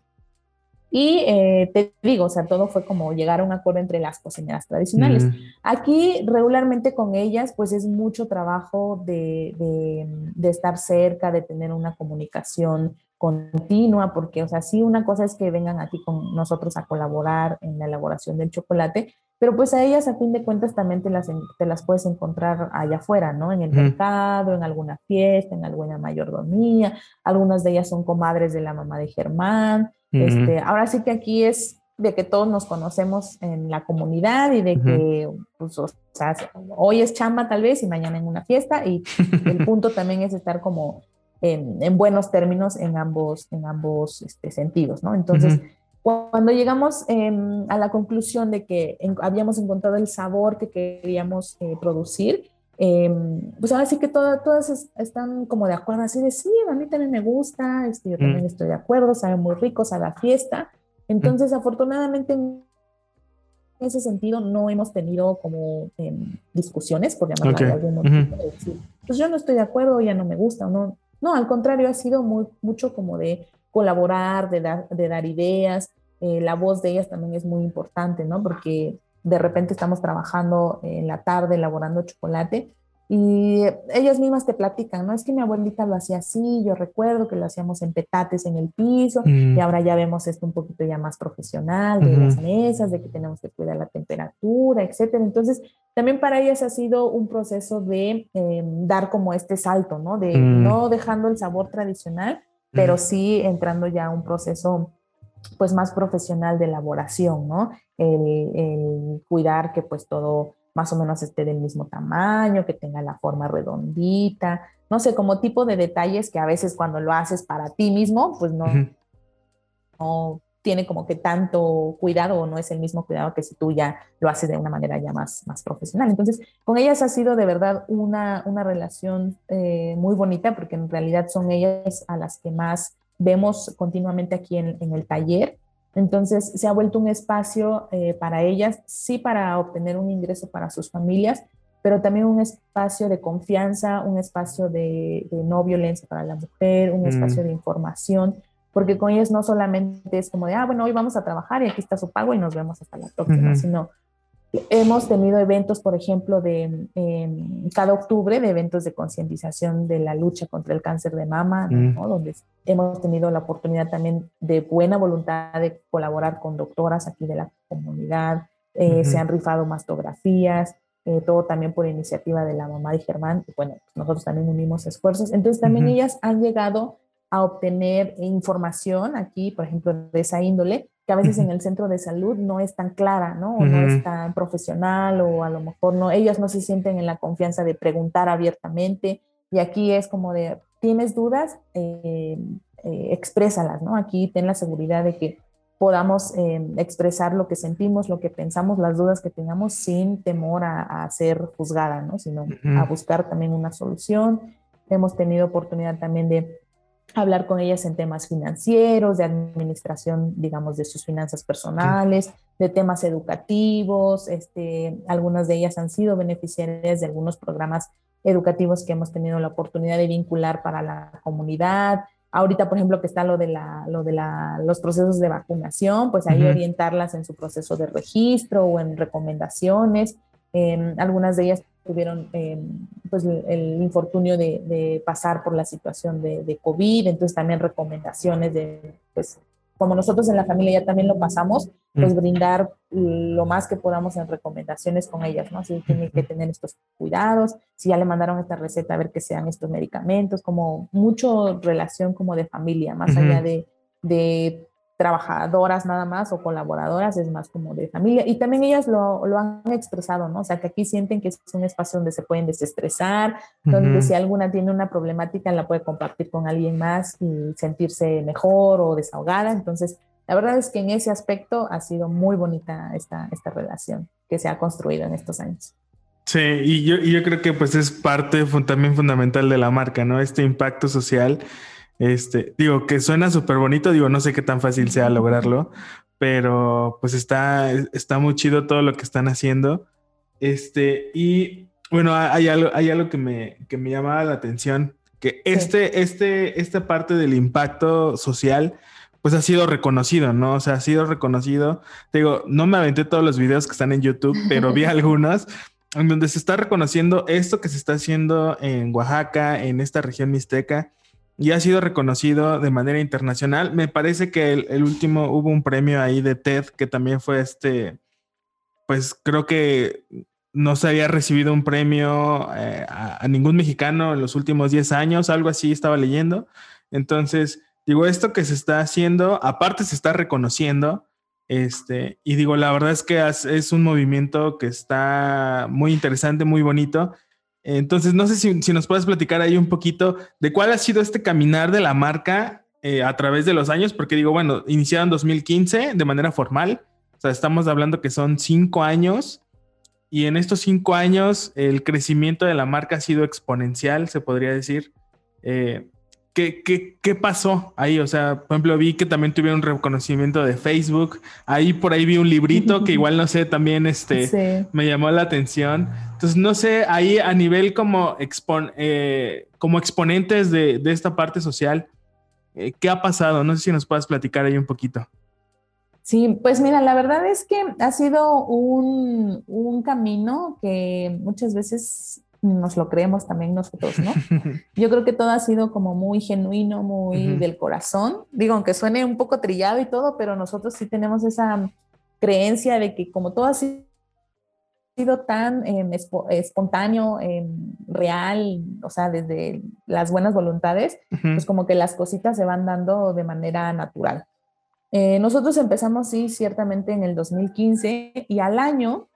Y eh, te digo, o sea, todo fue como llegar a un acuerdo entre las cocineras tradicionales. Aquí regularmente con ellas, pues es mucho trabajo de, de, de, estar cerca, de tener una comunicación continua, porque, o sea, sí, una cosa es que vengan aquí con nosotros a colaborar en la elaboración del chocolate, pero pues a ellas a fin de cuentas también te las, te las puedes encontrar allá afuera, ¿no? En el mercado, en alguna fiesta, en alguna mayordomía, algunas de ellas son comadres de la mamá de Germán, este, ahora sí que aquí es de que todos nos conocemos en la comunidad y de que, pues, o sea, hoy es chamba tal vez y mañana en una fiesta y el punto también es estar como en, buenos términos en ambos, en ambos este, sentidos, ¿no? Entonces, cuando llegamos em, a la conclusión de que habíamos encontrado el sabor que queríamos eh, producir, em, pues ahora sí que todas están como de acuerdo, así de sí, a mí también me gusta, este, yo también estoy de acuerdo, sabe muy rico, sabe a fiesta. Entonces, afortunadamente, en ese sentido, no hemos tenido como em, discusiones, por llamarlo de algún modo, pues yo no estoy de acuerdo, ya no me gusta, o no, no, al contrario, ha sido mucho como de colaborar, de dar, de dar ideas. Eh, la voz de ellas también es muy importante, ¿no? Porque de repente estamos trabajando en la tarde elaborando chocolate y ellas mismas te platican, ¿no? Es que mi abuelita lo hacía así, yo recuerdo que lo hacíamos en petates en el piso y mm. ahora ya vemos esto un poquito ya más profesional, de las mesas, de que tenemos que cuidar la temperatura, etcétera. Entonces, también para ellas ha sido un proceso de em, dar como este salto, ¿no? De mm. no dejando el sabor tradicional, pero sí entrando ya a un proceso pues más profesional de elaboración, ¿no? El, el, cuidar que pues todo más o menos esté del mismo tamaño, que tenga la forma redondita, no sé, como tipo de detalles que a veces cuando lo haces para ti mismo, pues no, no tiene como que tanto cuidado o no es el mismo cuidado que si tú ya lo haces de una manera ya más, más profesional. Entonces, con ellas ha sido de verdad una, una relación eh, muy bonita porque en realidad son ellas a las que más vemos continuamente aquí en, en el taller. Entonces, se ha vuelto un espacio eh, para ellas, sí para obtener un ingreso para sus familias, pero también un espacio de confianza, un espacio de, no violencia para la mujer, un mm. espacio de información porque con ellos no solamente es como de, ah, bueno, hoy vamos a trabajar y aquí está su pago y nos vemos hasta la próxima, sino hemos tenido eventos, por ejemplo, de cada octubre, de eventos de concientización de la lucha contra el cáncer de mama, mm. donde hemos tenido la oportunidad también de buena voluntad de colaborar con doctoras aquí de la comunidad, eh, se han rifado mastografías, eh, todo también por iniciativa de la mamá de Germán, bueno, pues nosotros también unimos esfuerzos, entonces también ellas han llegado a obtener información aquí, por ejemplo, de esa índole, que a veces en el centro de salud no es tan clara, ¿no? O no es tan profesional o a lo mejor no, ellas no se sienten en la confianza de preguntar abiertamente y aquí es como de, ¿tienes dudas? Eh, eh, exprésalas, ¿no? Aquí ten la seguridad de que podamos eh, expresar lo que sentimos, lo que pensamos, las dudas que tengamos sin temor a, ser juzgada, ¿no? Sino a buscar también una solución. Hemos tenido oportunidad también de hablar con ellas en temas financieros, de administración, digamos, de sus finanzas personales, de temas educativos. Este, algunas de ellas han sido beneficiarias de algunos programas educativos que hemos tenido la oportunidad de vincular para la comunidad. Ahorita, por ejemplo, que está lo de, la, lo de la, los procesos de vacunación, pues ahí orientarlas en su proceso de registro o en recomendaciones. Em, algunas de ellas tuvieron em, pues el, infortunio de, pasar por la situación de, de, COVID, entonces también recomendaciones de, pues como nosotros en la familia ya también lo pasamos, pues mm. brindar lo más que podamos en recomendaciones con ellas, ¿no? Si tienen que tener estos cuidados, si ya le mandaron esta receta, a ver que sean estos medicamentos, como mucho relación como de familia, más allá de, de trabajadoras nada más o colaboradoras, es más como de familia. Y también ellas lo, lo, han expresado, ¿no? O sea, que aquí sienten que es un espacio donde se pueden desestresar, donde si alguna tiene una problemática la puede compartir con alguien más y sentirse mejor o desahogada. Entonces, la verdad es que en ese aspecto ha sido muy bonita esta, esta relación que se ha construido en estos años. Sí, y yo, y yo creo que pues es parte también fundamental de la marca, ¿no? Este impacto social este, digo que suena súper bonito, digo, no sé qué tan fácil sea lograrlo, pero pues está, está muy chido todo lo que están haciendo. Este, y bueno, hay algo, hay algo que me, que me llamaba la atención, que este, este, esta parte del impacto social, pues ha sido reconocido, ¿no? O sea, ha sido reconocido. digo, no me aventé todos los videos que están en YouTube, pero vi algunos en donde se está reconociendo esto que se está haciendo en Oaxaca, en esta región mixteca, y ha sido reconocido de manera internacional. Me parece que el, último hubo un premio ahí de TED que también fue este, pues creo que no se había recibido un premio eh, a, ningún mexicano en los últimos 10 años, algo así estaba leyendo. Entonces, digo, esto que se está haciendo, aparte se está reconociendo, este, y digo, la verdad es que es un movimiento que está muy interesante, muy bonito entonces, no sé si, nos puedes platicar ahí un poquito de cuál ha sido este caminar de la marca eh, a través de los años, porque digo, bueno, iniciaron en 2015 de manera formal, o sea, estamos hablando que son cinco años y en estos cinco años el crecimiento de la marca ha sido exponencial, se podría decir. Eh, ¿Qué, qué, qué pasó ahí? O sea, por ejemplo, vi que también tuvieron un reconocimiento de Facebook. Ahí por ahí vi un librito que igual no sé, también este me llamó la atención. Entonces, no sé, ahí a nivel como, eh, como exponentes de, de, esta parte social, eh, ¿qué ha pasado? No sé si nos puedas platicar ahí un poquito. Sí, pues mira, la verdad es que ha sido un, un camino que muchas veces nos lo creemos también nosotros, ¿no? Yo creo que todo ha sido como muy genuino, muy del corazón. Digo, aunque suene un poco trillado y todo, pero nosotros sí tenemos esa creencia de que como todo ha sido tan em, espontáneo, em, real, o sea, desde las buenas voluntades, pues como que las cositas se van dando de manera natural. Eh, nosotros empezamos, sí, ciertamente en el 2015 y al año,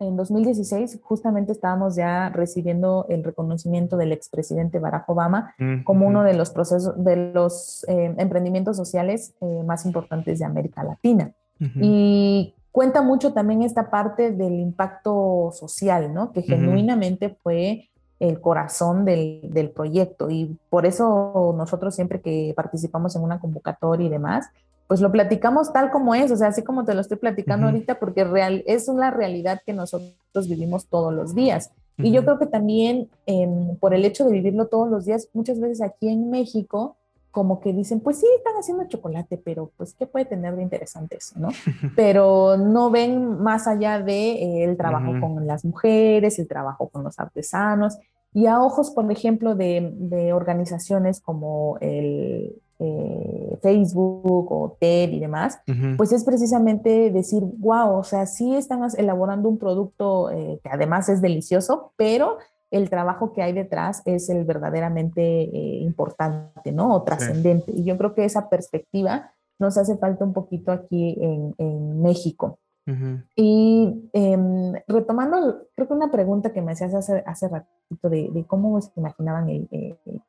en 2016, justamente estábamos ya recibiendo el reconocimiento del expresidente Barack Obama mm, como uno de los procesos, de los eh, emprendimientos sociales eh, más importantes de América Latina. Y cuenta mucho también esta parte del impacto social, ¿no? Que genuinamente fue el corazón del, del, proyecto y por eso nosotros siempre que participamos en una convocatoria y demás, pues lo platicamos tal como es, o sea, así como te lo estoy platicando ahorita, porque real, es una realidad que nosotros vivimos todos los días. Y yo creo que también em, por el hecho de vivirlo todos los días, muchas veces aquí en México, como que dicen, pues sí, están haciendo chocolate, pero pues, ¿qué puede tener de interesante eso, no? Pero no ven más allá de eh, el trabajo con las mujeres, el trabajo con los artesanos, y a ojos, por ejemplo, de, de organizaciones como el eh, Facebook o TED y demás, pues es precisamente decir, wow, o sea, sí están elaborando un producto eh, que además es delicioso, pero el trabajo que hay detrás es el verdaderamente eh, importante, ¿no? O trascendente. Y yo creo que esa perspectiva nos hace falta un poquito aquí en, México. Y em, retomando, creo que una pregunta que me hacías hace, hace ratito de, de cómo se imaginaban el, el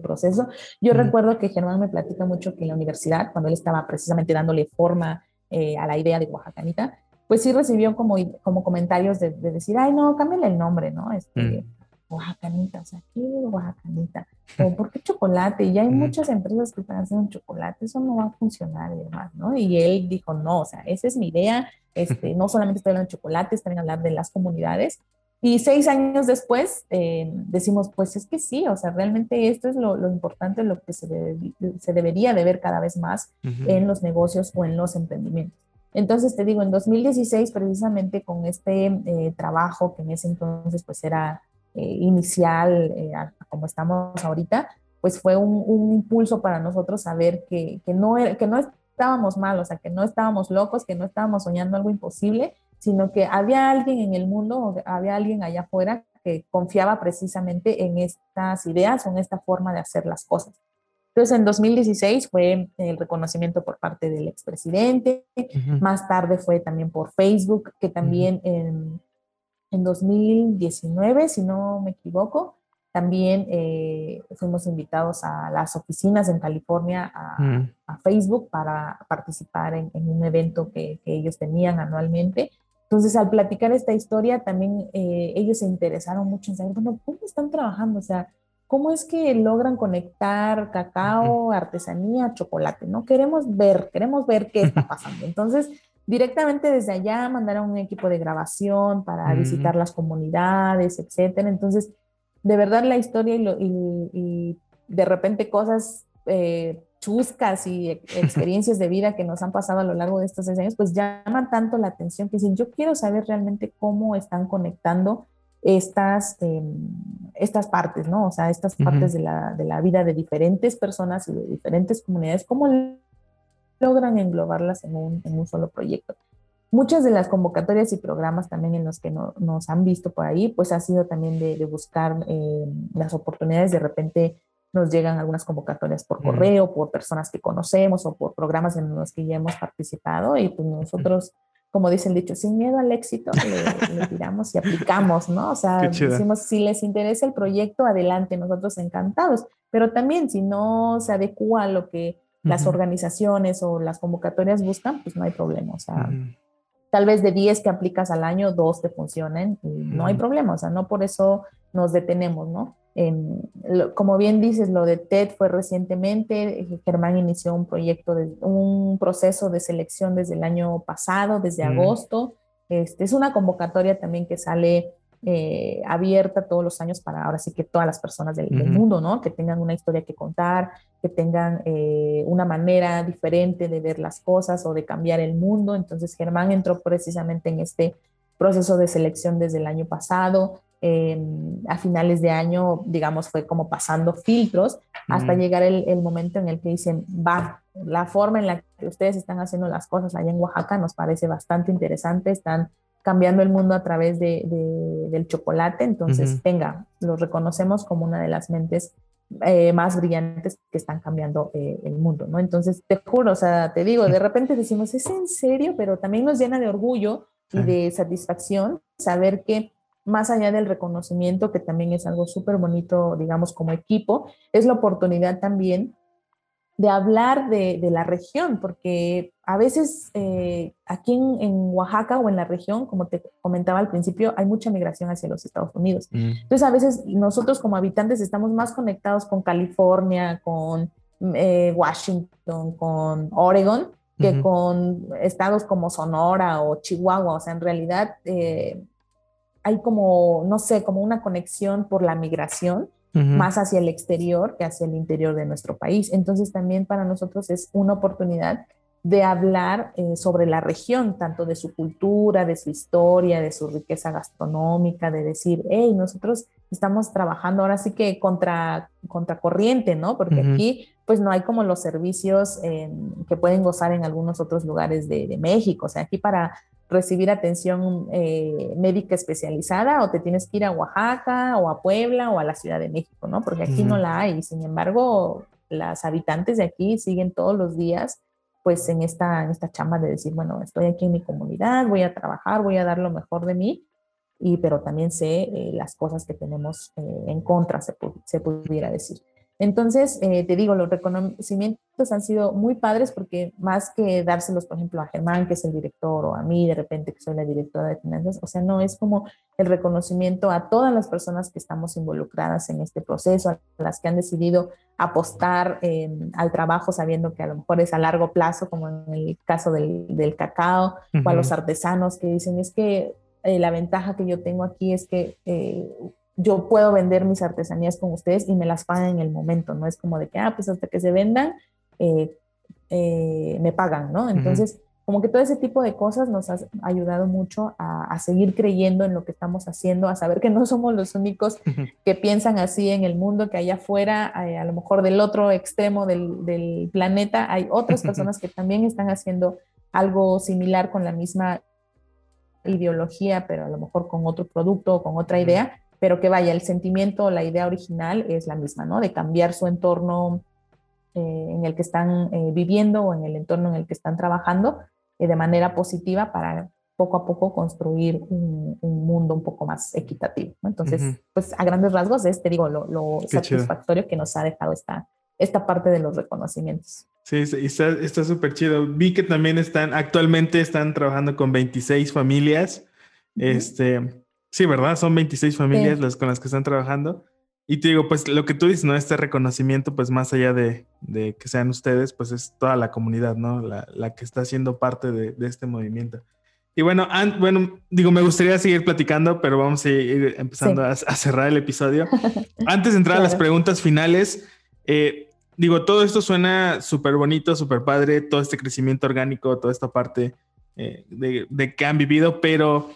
proceso. Yo recuerdo que Germán me platica mucho que en la universidad, cuando él estaba precisamente dándole forma eh, a la idea de Oaxacanita, pues sí recibió como, como comentarios de, decir, ay, no, cámbiale el nombre, ¿no? Este, Oaxacanita, o sea, ¿qué Oaxacanita? O ¿por qué chocolate? Y hay muchas empresas que están haciendo chocolate, eso no va a funcionar y demás, ¿no? Y él dijo, no, o sea, esa es mi idea, este, no solamente estoy hablando de chocolate, también hablar de las comunidades y seis años después eh, decimos, pues es que sí, o sea, realmente esto es lo, importante, lo que se, se, debería de ver cada vez más en los negocios o en los emprendimientos. Entonces, te digo, en 2016, precisamente con este eh, trabajo que en ese entonces pues era eh, inicial, como estamos ahorita, pues fue un, un, impulso para nosotros saber que, que, no era, que no estábamos mal, o sea, que no estábamos locos, que no estábamos soñando algo imposible, sino que había alguien en el mundo, había alguien allá afuera que confiaba precisamente en estas ideas o en esta forma de hacer las cosas. Entonces, en 2016 fue el reconocimiento por parte del expresidente, más tarde fue también por Facebook, que también en, en, 2019, si no me equivoco, también eh, fuimos invitados a las oficinas en California, a, Facebook, para participar en, un evento que, que, ellos tenían anualmente entonces, al platicar esta historia, también eh, ellos se interesaron mucho en saber, bueno, ¿cómo están trabajando? O sea, ¿cómo es que logran conectar cacao, artesanía, chocolate? ¿No? Queremos ver, queremos ver qué está pasando. Entonces, directamente desde allá mandaron un equipo de grabación para visitar las comunidades, etcétera. Entonces, de verdad la historia y, de repente cosas eh, chuscas y experiencias de vida que nos han pasado a lo largo de estos seis años, pues llaman tanto la atención que dicen, yo quiero saber realmente cómo están conectando estas, em, estas partes, ¿no? O sea, estas partes de, la, de, la, vida de diferentes personas y de diferentes comunidades, cómo logran englobarlas en un, en un solo proyecto. Muchas de las convocatorias y programas también en los que no, nos han visto por ahí, pues ha sido también de, de buscar eh, las oportunidades de repente nos llegan algunas convocatorias por correo, por personas que conocemos o por programas en los que ya hemos participado y pues nosotros, como dice el dicho, sin miedo al éxito, le, tiramos y aplicamos, ¿no? O sea, decimos, si les interesa el proyecto, adelante, nosotros encantados, pero también si no se adecua a lo que las organizaciones o las convocatorias buscan, pues no hay problema, o sea... Tal vez de 10 que aplicas al año, dos te funcionen y no hay problema, o sea, no por eso nos detenemos, ¿no? Como bien dices, lo de TED fue recientemente. Germán inició un proyecto, de, un proceso de selección desde el año pasado, desde agosto. Este, es una convocatoria también que sale eh, abierta todos los años para ahora sí que todas las personas del, mundo, ¿no? Que tengan una historia que contar, que tengan eh, una manera diferente de ver las cosas o de cambiar el mundo. Entonces Germán entró precisamente en este proceso de selección desde el año pasado. A finales de año, digamos, fue como pasando filtros hasta llegar el, momento en el que dicen, va, la forma en la que ustedes están haciendo las cosas allá en Oaxaca nos parece bastante interesante, están cambiando el mundo a través de, del chocolate, entonces, venga, los reconocemos como una de las mentes eh, más brillantes que están cambiando eh, el mundo, ¿no? Entonces, te juro, o sea, te digo, de repente decimos, es en serio, pero también nos llena de orgullo y de satisfacción saber que más allá del reconocimiento, que también es algo súper bonito, digamos, como equipo, es la oportunidad también de hablar de, la región, porque a veces eh, aquí en, Oaxaca o en la región, como te comentaba al principio, hay mucha migración hacia los Estados Unidos. Mm. Entonces, a veces nosotros como habitantes estamos más conectados con California, con eh, Washington, con Oregon, que con estados como Sonora o Chihuahua. O sea, en realidad eh, hay como, no sé, como una conexión por la migración más hacia el exterior que hacia el interior de nuestro país. Entonces también para nosotros es una oportunidad de hablar eh, sobre la región, tanto de su cultura, de su historia, de su riqueza gastronómica, de decir, hey, nosotros estamos trabajando ahora sí que contra, contra corriente, ¿no? Porque aquí pues no hay como los servicios que pueden gozar en algunos otros lugares de, de México. O sea, aquí para recibir atención eh, médica especializada o te tienes que ir a Oaxaca o a Puebla o a la Ciudad de México, ¿no? Porque aquí no la hay. Sin embargo, las habitantes de aquí siguen todos los días pues en esta, en esta chamba de decir, bueno, estoy aquí en mi comunidad, voy a trabajar, voy a dar lo mejor de mí, y, pero también sé eh, las cosas que tenemos eh, en contra, se, se pudiera decir. Entonces, eh, te digo, los reconocimientos han sido muy padres porque más que dárselos, por ejemplo, a Germán, que es el director, o a mí, de repente, que soy la directora de finanzas, o sea, no es como el reconocimiento a todas las personas que estamos involucradas en este proceso, a las que han decidido apostar al trabajo sabiendo que a lo mejor es a largo plazo, como en el caso del, cacao, o a los artesanos que dicen, es que eh, la ventaja que yo tengo aquí es que eh, yo puedo vender mis artesanías con ustedes y me las pagan en el momento, no es como de que, ah, pues hasta que se vendan, eh, eh, me pagan, ¿no? Entonces, como que todo ese tipo de cosas nos ha ayudado mucho a, seguir creyendo en lo que estamos haciendo, a saber que no somos los únicos que piensan así en el mundo, que allá afuera, eh, a lo mejor del otro extremo del, del planeta, hay otras personas que también están haciendo algo similar con la misma ideología, pero a lo mejor con otro producto o con otra idea, pero que vaya, el sentimiento, la idea original es la misma, ¿no? De cambiar su entorno eh, en el que están eh, viviendo o en el entorno en el que están trabajando eh, de manera positiva para poco a poco construir un, mundo un poco más equitativo. ¿no? Entonces, pues a grandes rasgos es, te digo, lo, satisfactorio que nos ha dejado esta, esta parte de los reconocimientos. Sí, está súper chido. Vi que también están, actualmente están trabajando con 26 familias. Este, Sí, ¿verdad? Son 26 familias las con las que están trabajando. Y te digo, pues lo que tú dices, ¿no? Este reconocimiento, pues más allá de, que sean ustedes, pues es toda la comunidad, ¿no? La, que está siendo parte de, este movimiento. Y bueno, bueno, digo, me gustaría seguir platicando, pero vamos a ir empezando a, cerrar el episodio. Antes de entrar a las preguntas finales, eh, digo, todo esto suena súper bonito, súper padre, todo este crecimiento orgánico, toda esta parte eh, de, que han vivido, pero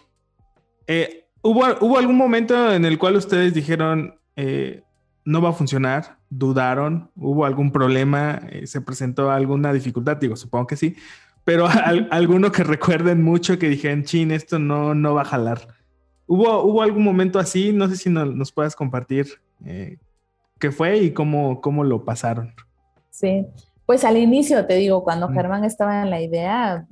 eh, ¿Hubo, algún momento en el cual ustedes dijeron, eh, no va a funcionar? ¿Dudaron? ¿Hubo algún problema? Eh, ¿Se presentó alguna dificultad? Digo, supongo que sí. Pero alguno que recuerden mucho que dijeron, chin, esto no, no va a jalar. ¿Hubo, ¿Hubo algún momento así? No sé si nos puedas compartir eh, qué fue y cómo, cómo lo pasaron. Sí, pues al inicio, te digo, cuando mm. Germán estaba en la idea,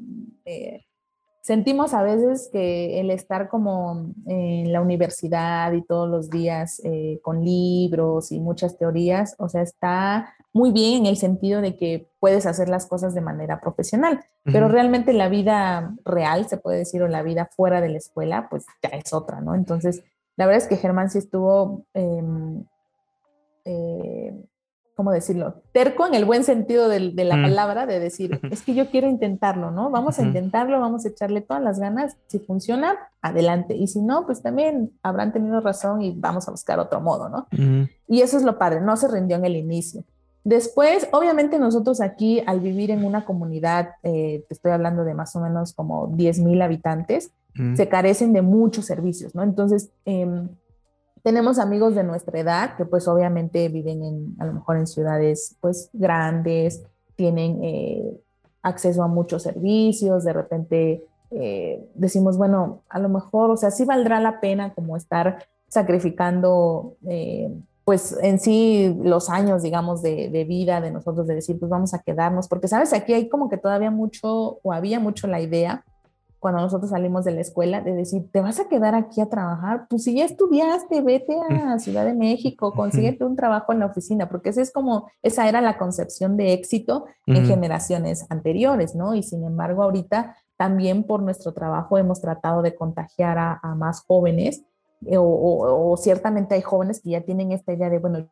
sentimos a veces que el estar como en la universidad y todos los días eh, con libros y muchas teorías, o sea, está muy bien en el sentido de que puedes hacer las cosas de manera profesional, pero realmente la vida real, se puede decir, o la vida fuera de la escuela, pues ya es otra, ¿no? Entonces, la verdad es que Germán sí estuvo... Em, eh, ¿cómo decirlo? Terco en el buen sentido de, la mm. palabra, de decir, es que yo quiero intentarlo, ¿no? Vamos a intentarlo, vamos a echarle todas las ganas. Si funciona, adelante. Y si no, pues también habrán tenido razón y vamos a buscar otro modo, ¿no? Y eso es lo padre, no se rindió en el inicio. Después, obviamente nosotros aquí, al vivir en una comunidad, eh, te estoy hablando de más o menos como 10 mil habitantes, se carecen de muchos servicios, ¿no? Entonces, eh, tenemos amigos de nuestra edad que pues obviamente viven en, a lo mejor en ciudades pues grandes, tienen eh, acceso a muchos servicios, de repente eh, decimos, bueno, a lo mejor, o sea, sí valdrá la pena como estar sacrificando eh, pues en sí los años, digamos, de, de, vida de nosotros, de decir, pues vamos a quedarnos, porque sabes, aquí hay como que todavía mucho, o había mucho la idea cuando nosotros salimos de la escuela, de decir, ¿te vas a quedar aquí a trabajar? Pues si ya estudiaste, vete a Ciudad de México, consíguete un trabajo en la oficina, porque esa es como, esa era la concepción de éxito en generaciones anteriores, ¿no? Y sin embargo, ahorita también por nuestro trabajo hemos tratado de contagiar a, más jóvenes, eh, o, ciertamente hay jóvenes que ya tienen esta idea de, bueno,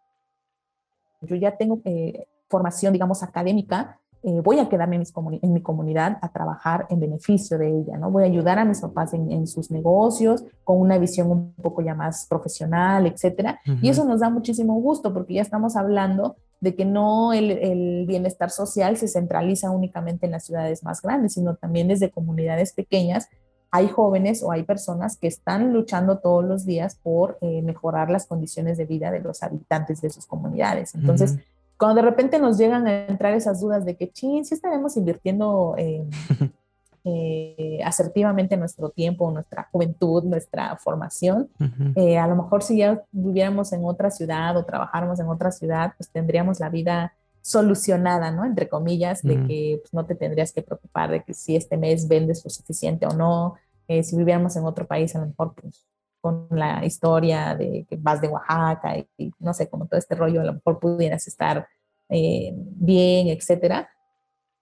yo ya tengo eh, formación, digamos, académica, eh, voy a quedarme en, mi comunidad a trabajar en beneficio de ella, ¿no? Voy a ayudar a mis papás en, sus negocios con una visión un poco ya más profesional, etcétera. Y eso nos da muchísimo gusto porque ya estamos hablando de que no el, el, bienestar social se centraliza únicamente en las ciudades más grandes, sino también desde comunidades pequeñas. Hay jóvenes o hay personas que están luchando todos los días por eh, mejorar las condiciones de vida de los habitantes de sus comunidades. Entonces, cuando de repente nos llegan a entrar esas dudas de que, ching, sí estaremos invirtiendo eh, asertivamente nuestro tiempo, nuestra juventud, nuestra formación, eh, a lo mejor si ya viviéramos en otra ciudad o trabajáramos en otra ciudad, pues tendríamos la vida solucionada, ¿no? Entre comillas, de que pues, no te tendrías que preocupar de que si este mes vendes lo suficiente o no. Eh, si viviéramos en otro país, a lo mejor pues, con la historia de que vas de Oaxaca y, no sé, como todo este rollo, a lo mejor pudieras estar eh, bien, etcétera.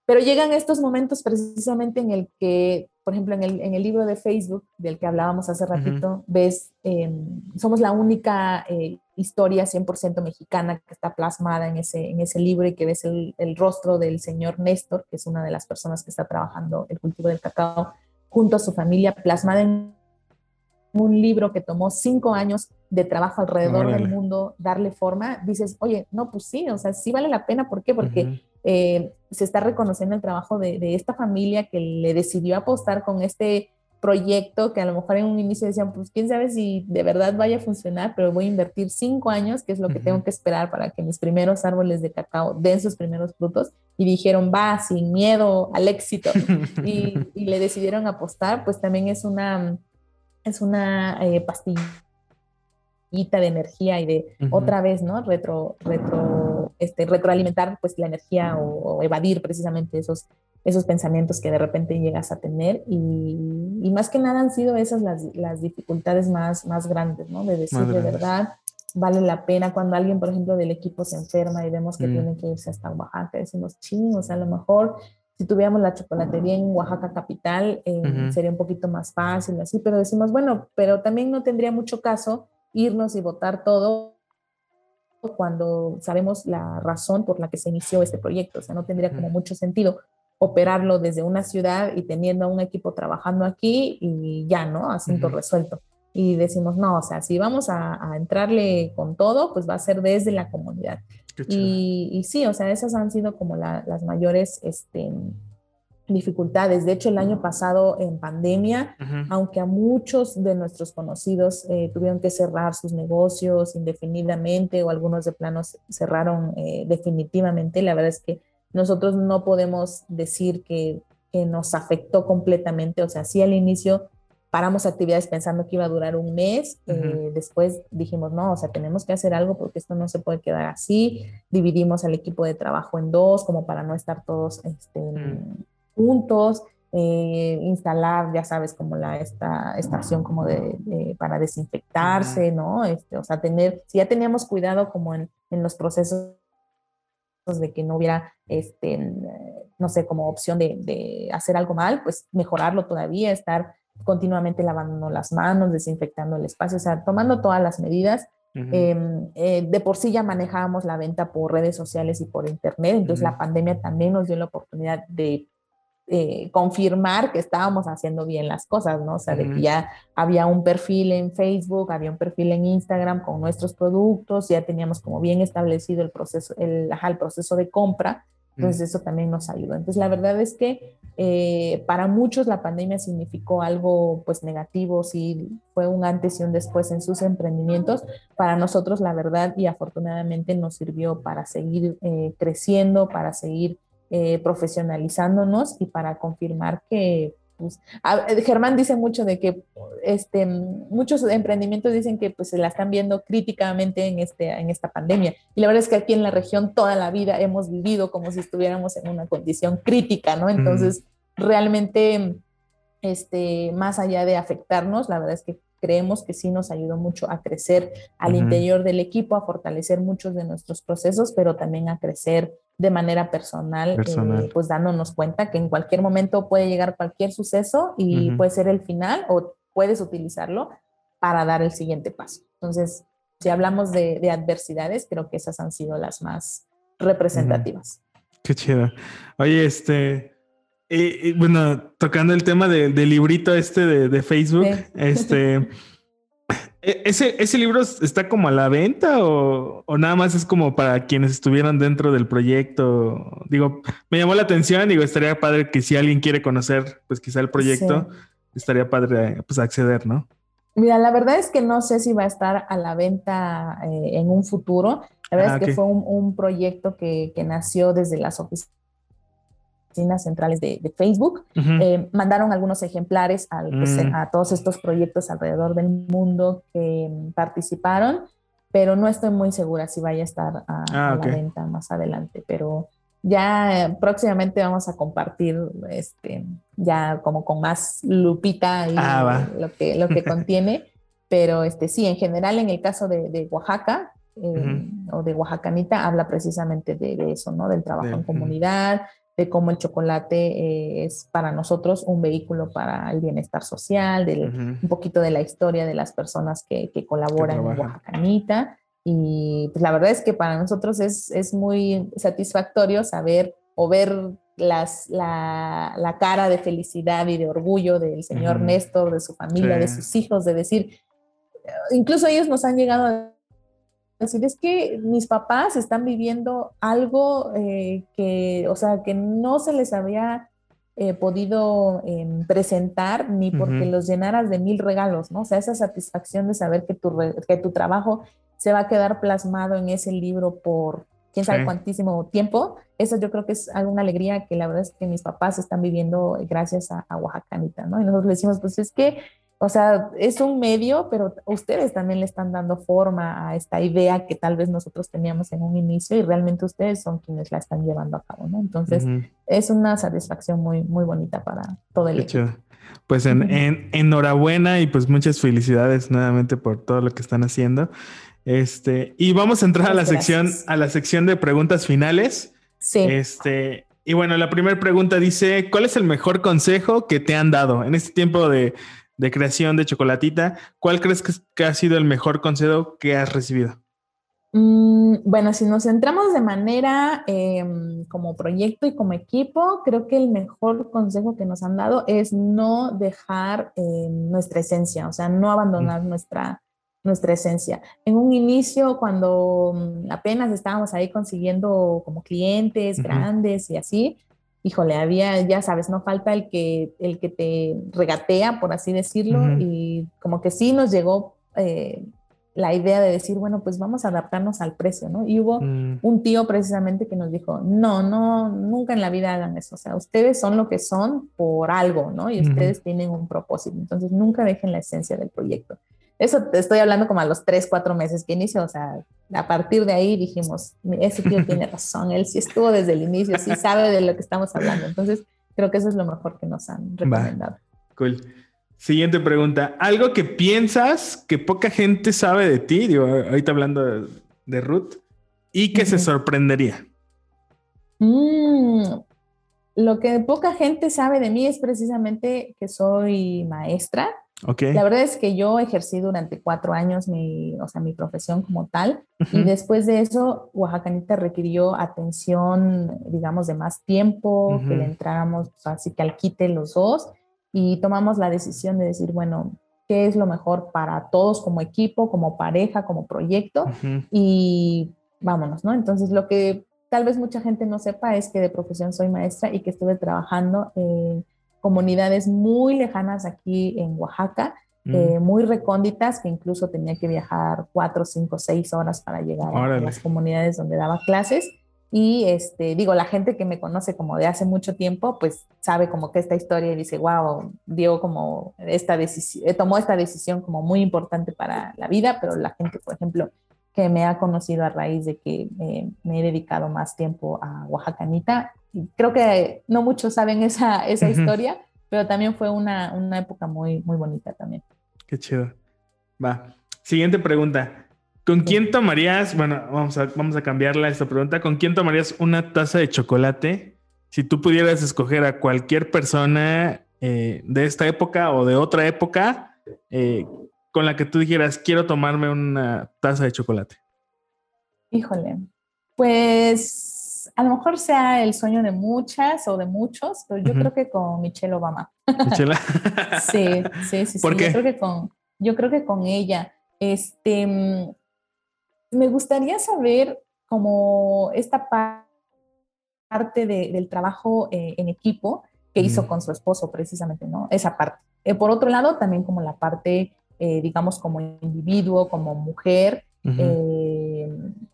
Pero llegan estos momentos precisamente en el que, por ejemplo, en el, en el libro de Facebook del que hablábamos hace ratito, ves, em, somos la única eh, historia 100% mexicana que está plasmada en ese, en ese libro y que ves el, el, rostro del señor Néstor, que es una de las personas que está trabajando el cultivo del cacao, junto a su familia, plasmada en un libro que tomó cinco años de trabajo alrededor del mundo, darle forma, dices, oye, no, pues sí, o sea, sí vale la pena. ¿Por qué? Porque eh, se está reconociendo el trabajo de, esta familia que le decidió apostar con este proyecto que a lo mejor en un inicio decían, pues quién sabe si de verdad vaya a funcionar, pero voy a invertir cinco años, que es lo que tengo que esperar para que mis primeros árboles de cacao den sus primeros frutos. Y dijeron, va, sin miedo al éxito. y, y le decidieron apostar, pues también es una es una eh, pastillita de energía y de otra vez, ¿no? Retro, retro, este, retroalimentar pues la energía o, evadir precisamente esos, esos pensamientos que de repente llegas a tener y, más que nada han sido esas las, las dificultades más, más grandes, ¿no? De decir de verdad, vale la pena cuando alguien, por ejemplo, del equipo se enferma y vemos que mm. tiene que irse hasta Oaxaca, decimos, ching, o sea, a lo mejor si tuviéramos la chocolatería en Oaxaca capital, eh, sería un poquito más fácil, así, pero decimos, bueno, pero también no tendría mucho caso irnos y votar todo cuando sabemos la razón por la que se inició este proyecto, o sea, no tendría como mucho sentido operarlo desde una ciudad y teniendo a un equipo trabajando aquí y ya, ¿no? Asunto resuelto. Y decimos, no, o sea, si vamos a, a entrarle con todo, pues va a ser desde la comunidad. Y, sí, o sea, esas han sido como las mayores este, dificultades. De hecho, el año pasado en pandemia, aunque a muchos de nuestros conocidos eh, tuvieron que cerrar sus negocios indefinidamente o algunos de planos cerraron eh, definitivamente, la verdad es que nosotros no podemos decir que, que nos afectó completamente. O sea, sí al inicio paramos actividades pensando que iba a durar un mes. Eh, después dijimos, no, o sea, tenemos que hacer algo porque esto no se puede quedar así. Dividimos al equipo de trabajo en dos, como para no estar todos este, juntos. Eh, instalar, ya sabes, como la esta estación como de, para desinfectarse, ¿no? Este, o sea, tener, si ya teníamos cuidado como en, en los procesos de que no hubiera, este, no sé, como opción de, de, hacer algo mal, pues mejorarlo todavía, estar continuamente lavando las manos, desinfectando el espacio, o sea, tomando todas las medidas. Em, eh, de por sí ya manejábamos la venta por redes sociales y por internet, entonces la pandemia también nos dio la oportunidad de eh, confirmar que estábamos haciendo bien las cosas, ¿no? O sea, de que ya había un perfil en Facebook, había un perfil en Instagram con nuestros productos, ya teníamos como bien establecido el proceso, el, el proceso de compra, entonces eso también nos ayudó. Entonces la verdad es que eh, para muchos la pandemia significó algo pues negativo, sí fue un antes y un después en sus emprendimientos. Para nosotros la verdad y afortunadamente nos sirvió para seguir eh, creciendo, para seguir eh, profesionalizándonos y para confirmar que pues, Germán dice mucho de que este, muchos emprendimientos dicen que pues se la están viendo críticamente en, este, en esta pandemia. Y la verdad es que aquí en la región toda la vida hemos vivido como si estuviéramos en una condición crítica, ¿no? Entonces, realmente, este, más allá de afectarnos, la verdad es que creemos que sí nos ayudó mucho a crecer al interior del equipo, a fortalecer muchos de nuestros procesos, pero también a crecer de manera personal, eh, pues dándonos cuenta que en cualquier momento puede llegar cualquier suceso y puede ser el final o puedes utilizarlo para dar el siguiente paso. Entonces, si hablamos de, adversidades, creo que esas han sido las más representativas. Qué chido. Oye, este, y, bueno, tocando el tema del librito este de, Facebook, este, e, ese, ¿ese libro está como a la venta o, nada más es como para quienes estuvieran dentro del proyecto? Digo, me llamó la atención, digo, estaría padre que si alguien quiere conocer, pues quizá el proyecto, estaría padre pues acceder, ¿no? Mira, la verdad es que no sé si va a estar a la venta eh, en un futuro. La verdad es ah, que fue un, proyecto que, que, nació desde las oficinas centrales de, Facebook. Eh, mandaron algunos ejemplares pues, mm. a todos estos proyectos alrededor del mundo que mm, participaron, pero no estoy muy segura si vaya a estar a, ah, la venta más adelante. Pero ya eh, próximamente vamos a compartir este, ya como con más lupita y ah, lo, que, lo que contiene. Pero este, sí, en general en el caso de, Oaxaca, eh, o de Oaxacanita habla precisamente de, eso, ¿no? Del trabajo en comunidad, de cómo el chocolate eh, es para nosotros un vehículo para el bienestar social, del, un poquito de la historia de las personas que, que colaboran en Oaxacanita. Y pues la verdad es que para nosotros es, es muy satisfactorio saber o ver las, la, la, cara de felicidad y de orgullo del señor Néstor, de su familia, de sus hijos, de decir, incluso ellos nos han llegado a decir, es que mis papás están viviendo algo eh, que, o sea, que no se les había eh, podido em, presentar ni porque los llenaras de mil regalos, ¿no? O sea, esa satisfacción de saber que tu, que tu trabajo se va a quedar plasmado en ese libro por quién sabe cuántísimo tiempo, eso yo creo que es alguna alegría que la verdad es que mis papás están viviendo gracias a, a Oaxacanita, ¿no? Y nosotros le decimos, pues es que o sea, es un medio, pero ustedes también le están dando forma a esta idea que tal vez nosotros teníamos en un inicio y realmente ustedes son quienes la están llevando a cabo, ¿no? Entonces, es una satisfacción muy, muy bonita para todo el equipo. Pues en, enhorabuena y pues muchas felicidades nuevamente por todo lo que están haciendo. Este, y vamos a entrar a la sección, a la sección de preguntas finales. Sí. Este, y bueno, la primera pregunta dice: ¿Cuál es el mejor consejo que te han dado en este tiempo de de creación de Chocolatita, ¿cuál crees que, ha sido el mejor consejo que has recibido? Mm, bueno, si nos centramos de manera em, como proyecto y como equipo, creo que el mejor consejo que nos han dado es no dejar em, nuestra esencia, o sea, no abandonar nuestra, nuestra esencia. En un inicio, cuando mm, apenas estábamos ahí consiguiendo como clientes grandes y así, híjole, había, ya sabes, no falta el que, el que te regatea, por así decirlo, y como que sí nos llegó eh, la idea de decir, bueno, pues vamos a adaptarnos al precio, ¿no? Y hubo mm. un tío precisamente que nos dijo, no, no, nunca en la vida hagan eso, o sea, ustedes son lo que son por algo, ¿no? Y ustedes tienen un propósito, entonces nunca dejen la esencia del proyecto. Eso te estoy hablando como a los tres, cuatro meses que inició, o sea, a partir de ahí dijimos, ese tío tiene razón, él sí estuvo desde el inicio, sí sabe de lo que estamos hablando. Entonces, creo que eso es lo mejor que nos han recomendado. cool. Siguiente pregunta. ¿Algo que piensas que poca gente sabe de ti? Digo, ahorita hablando de, Ruth, y que se sorprendería. Mm, lo que poca gente sabe de mí es precisamente que soy maestra la verdad es que yo ejercí durante cuatro años mi, o sea, mi profesión como tal y después de eso Oaxacanita requirió atención, digamos, de más tiempo, que le entráramos pues, así que al quite los dos y tomamos la decisión de decir, bueno, ¿qué es lo mejor para todos como equipo, como pareja, como proyecto? Y vámonos, ¿no? Entonces lo que tal vez mucha gente no sepa es que de profesión soy maestra y que estuve trabajando en comunidades muy lejanas aquí en Oaxaca, mm. eh, muy recónditas, que incluso tenía que viajar cuatro, cinco, seis horas para llegar a las comunidades donde daba clases. Y este, digo, la gente que me conoce como de hace mucho tiempo, pues sabe como que esta historia y dice, wow, dio como esta decisión, eh, tomó esta decisión como muy importante para la vida, pero la gente, por ejemplo, que me ha conocido a raíz de que me he dedicado más tiempo a Oaxacanita, creo que no muchos saben esa, esa historia, pero también fue una, una época muy, muy bonita también. Qué chido. Va. Siguiente pregunta. ¿Con quién tomarías, bueno, vamos a, vamos a cambiarla esta pregunta, ¿con quién tomarías una taza de chocolate si tú pudieras escoger a cualquier persona eh, de esta época o de otra época eh, con la que tú dijeras, quiero tomarme una taza de chocolate? Híjole, pues a lo mejor sea el sueño de muchas o de muchos, pero yo creo que con Michelle Obama. ¿Michelle? sí, sí, sí. ¿Por qué? Yo creo que con, yo creo que con ella. Este, me gustaría saber cómo esta parte del trabajo eh, en equipo que hizo con su esposo precisamente, ¿no? Esa parte. Eh, por otro lado, también como la parte, eh, digamos, como individuo, como mujer,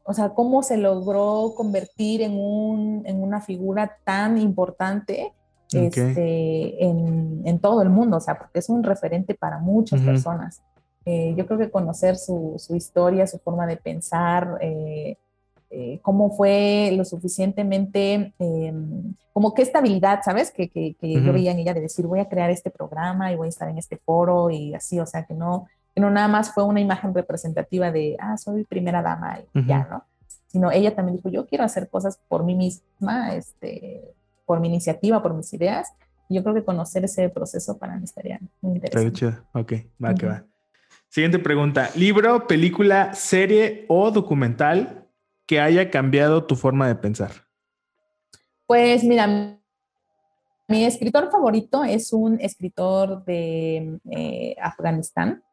o sea, cómo se logró convertir en, un, en una figura tan importante este, en, en, todo el mundo, o sea, porque es un referente para muchas personas. Eh, yo creo que conocer su, su, historia, su forma de pensar, eh, eh, cómo fue lo suficientemente, em, como qué estabilidad, ¿sabes? Que, que, que yo veía en ella de decir, voy a crear este programa y voy a estar en este foro y así, o sea, que no, no nada más fue una imagen representativa de, ah, soy primera dama y ya, ¿no? Sino ella también dijo, yo quiero hacer cosas por mí misma, este, por mi iniciativa, por mis ideas. Y yo creo que conocer ese proceso para mí estaría muy interesante. Ok, va que va. Siguiente pregunta. ¿Libro, película, serie o documental que haya cambiado tu forma de pensar? Pues mira, mi escritor favorito es un escritor de eh, Afganistán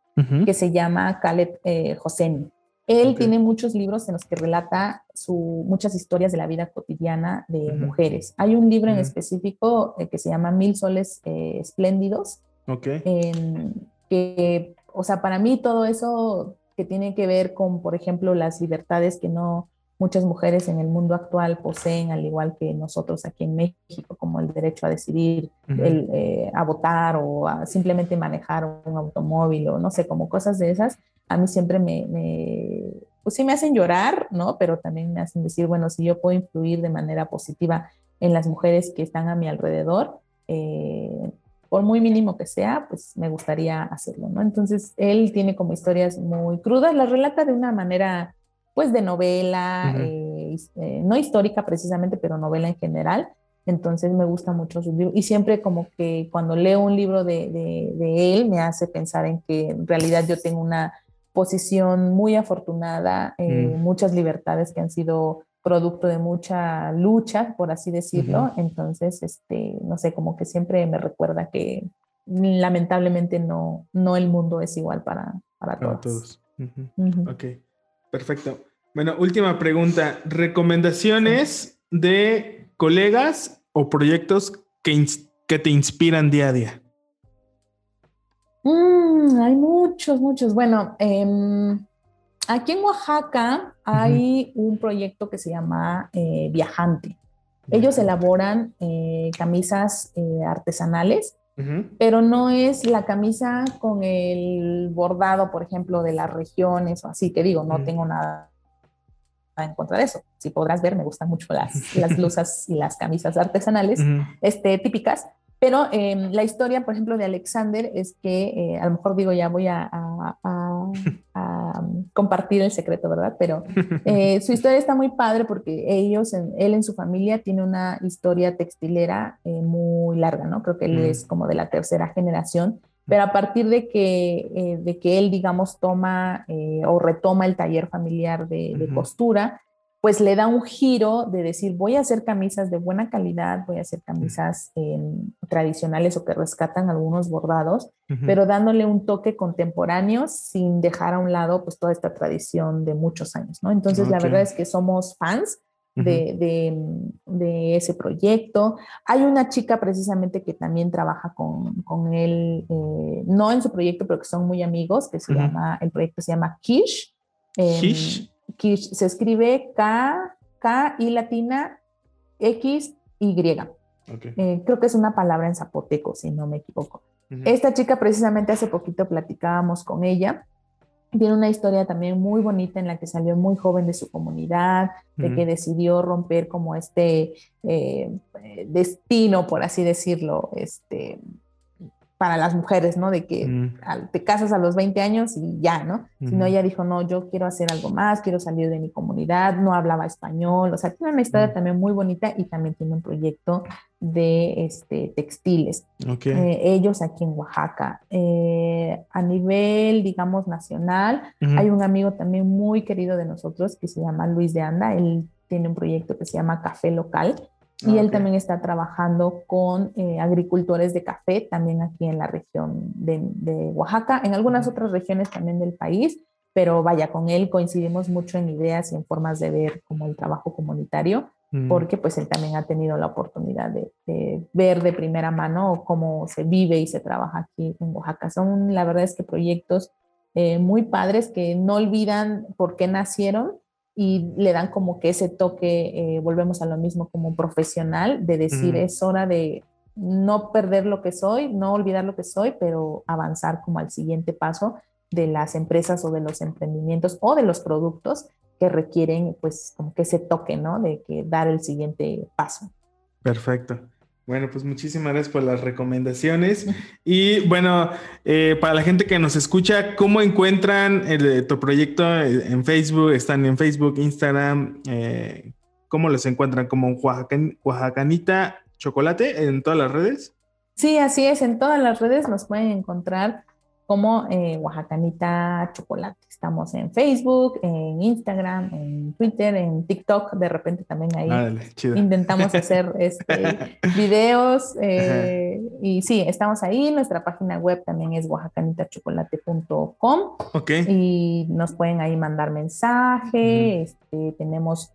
que se llama Khaled eh, Hosseini. Él tiene muchos libros en los que relata su, muchas historias de la vida cotidiana de mujeres. Hay un libro en específico eh, que se llama Mil Soles Espléndidos, que o sea, para mí todo eso que tiene que ver con, por ejemplo, las libertades que no muchas mujeres en el mundo actual poseen, al igual que nosotros aquí en México, como el derecho a decidir, el, eh, a votar o a simplemente manejar un automóvil o no sé, como cosas de esas, a mí siempre me, me, pues sí me hacen llorar, ¿no? Pero también me hacen decir, bueno, si yo puedo influir de manera positiva en las mujeres que están a mi alrededor, eh, por muy mínimo que sea, pues me gustaría hacerlo, ¿no? Entonces, él tiene como historias muy crudas, las relata de una manera, pues, de novela, eh, eh, no histórica precisamente, pero novela en general. Entonces, me gusta mucho su libro. Y siempre como que cuando leo un libro de, de, él, me hace pensar en que en realidad yo tengo una posición muy afortunada, eh, mm. muchas libertades que han sido producto de mucha lucha, por así decirlo. Entonces, este, no sé, como que siempre me recuerda que lamentablemente no, no el mundo es igual para, para, todos. Ok, perfecto. Bueno, última pregunta. ¿Recomendaciones de colegas o proyectos que, que te inspiran día a día? Mm, hay muchos, muchos. Bueno, eh, Aquí en Oaxaca hay un proyecto que se llama eh, Viajante. Ellos elaboran eh, camisas pero no es la camisa con el bordado, por ejemplo, de las regiones o así, que digo, no tengo nada en contra de eso. Si podrás ver, me gustan mucho las, las blusas y las camisas artesanales este, típicas, pero em, la historia, por ejemplo, de Alexander es que, eh, a lo mejor digo, ya voy a, compartir el secreto, ¿verdad? Pero eh, su historia está muy padre porque ellos, él en su familia tiene una historia textilera eh, muy larga, ¿no? Creo que él es mm. como de la tercera generación, pero a partir de que, de que él, digamos, toma o retoma el taller familiar de, de costura, pues le da un giro de decir, voy a hacer camisas de buena calidad, voy a hacer camisas em, tradicionales o que rescatan algunos bordados, pero dándole un toque contemporáneo sin dejar a un lado pues toda esta tradición de muchos años, ¿no? Entonces la verdad es que somos fans de, ese proyecto. Hay una chica precisamente que también trabaja con, él, eh, no en su proyecto, pero que son muy amigos, que se llama, el proyecto se llama Kish. Kish se escribe K, K y latina X Y. Eh, creo que es una palabra en zapoteco, si no me equivoco. Esta chica precisamente hace poquito platicábamos con ella. Tiene una historia también muy bonita en la que salió muy joven de su comunidad, de que decidió romper como este eh, destino, por así decirlo, este, para las mujeres, ¿no? De que mm. te casas a los 20 años y ya, ¿no? Sino ella dijo, no, yo quiero hacer algo más, quiero salir de mi comunidad, no hablaba español, o sea, tiene una historia mm. también muy bonita y también tiene un proyecto de este, textiles. Eh, ellos aquí en Oaxaca. Eh, a nivel, digamos, nacional, hay un amigo también muy querido de nosotros que se llama Luis de Anda, él tiene un proyecto que se llama Café Local y él también está trabajando con eh, agricultores de café, también aquí en la región de, Oaxaca, en algunas otras regiones también del país, pero vaya, con él coincidimos mucho en ideas y en formas de ver como el trabajo comunitario, porque pues él también ha tenido la oportunidad de, ver de primera mano cómo se vive y se trabaja aquí en Oaxaca. Son, la verdad es que proyectos eh, muy padres que no olvidan por qué nacieron y le dan como que ese toque, eh, volvemos a lo mismo como profesional, de decir es hora de no perder lo que soy, no olvidar lo que soy, pero avanzar como al siguiente paso de las empresas o de los emprendimientos o de los productos que requieren pues como que ese toque, ¿no? De que dar el siguiente paso. Perfecto. Bueno, pues muchísimas gracias por las recomendaciones. Y bueno, eh, para la gente que nos escucha, ¿cómo encuentran el, tu proyecto en Facebook? ¿Están en Facebook, Instagram? Eh, ¿Cómo los encuentran? ¿Como Oaxacanita Chocolate en todas las redes? Sí, así es. En todas las redes nos pueden encontrar como eh, Oaxacanita Chocolate. Estamos en Facebook, en Instagram, en Twitter, en TikTok. De repente también ahí intentamos hacer este, videos. Eh, y sí, estamos ahí. Nuestra página web también es oaxacanitachocolate.com. Ok. Y nos pueden ahí mandar mensaje. este, tenemos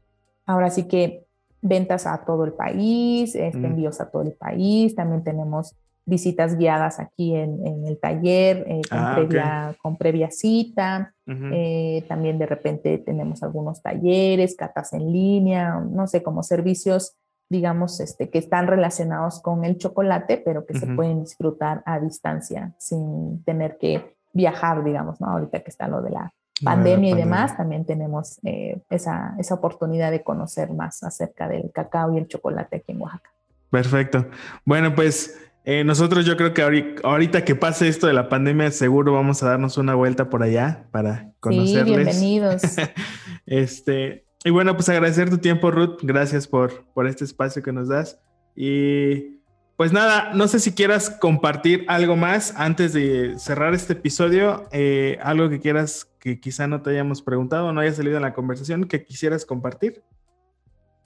ahora sí que ventas a todo el país, este, envíos a todo el país. También tenemos visitas guiadas aquí en, el taller eh, ah, con, previa, cita. Eh, también de repente tenemos algunos talleres, catas en línea, no sé, como servicios, digamos, este, que están relacionados con el chocolate, pero que se pueden disfrutar a distancia sin tener que viajar, digamos, ¿no? Ahorita que está lo de la pandemia y demás, también tenemos eh, esa, esa oportunidad de conocer más acerca del cacao y el chocolate aquí en Oaxaca. Perfecto. Bueno, pues eh, nosotros yo creo que ahorita, que pase esto de la pandemia, seguro vamos a darnos una vuelta por allá para conocerles. Sí, bienvenidos. este, y bueno, pues agradecer tu tiempo, Ruth. Gracias por, por este espacio que nos das. Y pues nada, no sé si quieras compartir algo más antes de cerrar este episodio, eh, algo que quieras que quizá no te hayamos preguntado no haya salido en la conversación que quisieras compartir.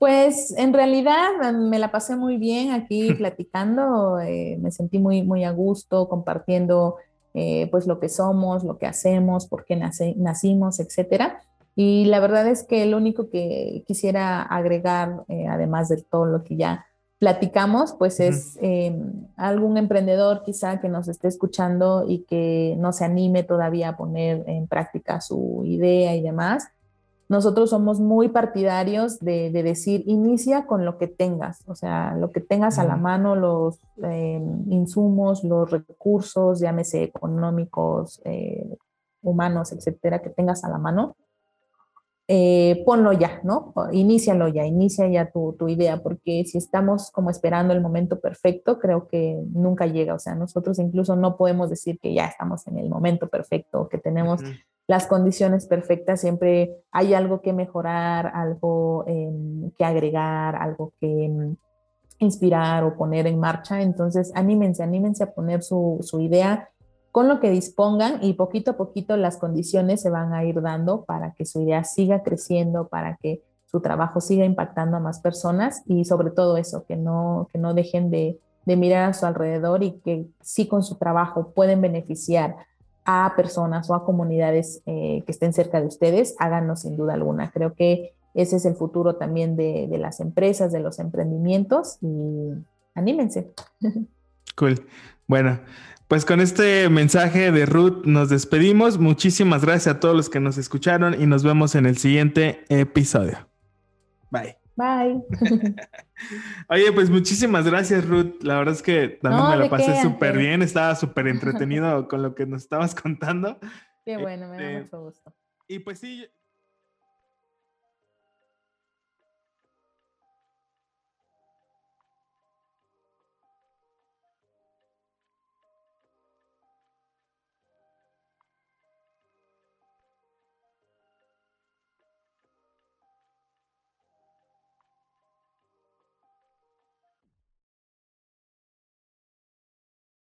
Pues en realidad me la pasé muy bien aquí platicando, eh, me sentí muy, muy a gusto compartiendo eh, pues lo que somos, lo que hacemos, por qué nacimos, etcétera. Y la verdad es que lo único que quisiera agregar, eh, además de todo lo que ya platicamos, pues es algún emprendedor quizá que nos esté escuchando y que no se anime todavía a poner en práctica su idea y demás nosotros somos muy partidarios de, decir, inicia con lo que tengas, o sea, lo que tengas a la mano, los em, insumos, los recursos, llámese económicos, eh, humanos, etcétera, que tengas a la mano, eh, ponlo ya, ¿no? Inícialo ya, inicia ya tu, idea, porque si estamos como esperando el momento perfecto, creo que nunca llega, o sea, nosotros incluso no podemos decir que ya estamos en el momento perfecto, que tenemos las condiciones perfectas, siempre hay algo que mejorar, algo em, que agregar, algo que em, inspirar o poner en marcha. Entonces, anímense, anímense a poner su, idea con lo que dispongan y poquito a poquito las condiciones se van a ir dando para que su idea siga creciendo, para que su trabajo siga impactando a más personas y sobre todo eso, que no, que no dejen de, de mirar a su alrededor y que sí con su trabajo pueden beneficiar a personas o a comunidades eh, que estén cerca de ustedes, háganos sin duda alguna. Creo que ese es el futuro también de, de las empresas, de los emprendimientos y anímense. Cool. Bueno, pues con este mensaje de Ruth nos despedimos. Muchísimas gracias a todos los que nos escucharon y nos vemos en el siguiente episodio. Bye. Bye. Oye, pues muchísimas gracias, Ruth. La verdad es que también me la pasé súper bien. Estaba súper entretenido con lo que nos estabas contando. Qué bueno, me da este, mucho gusto. Y pues sí,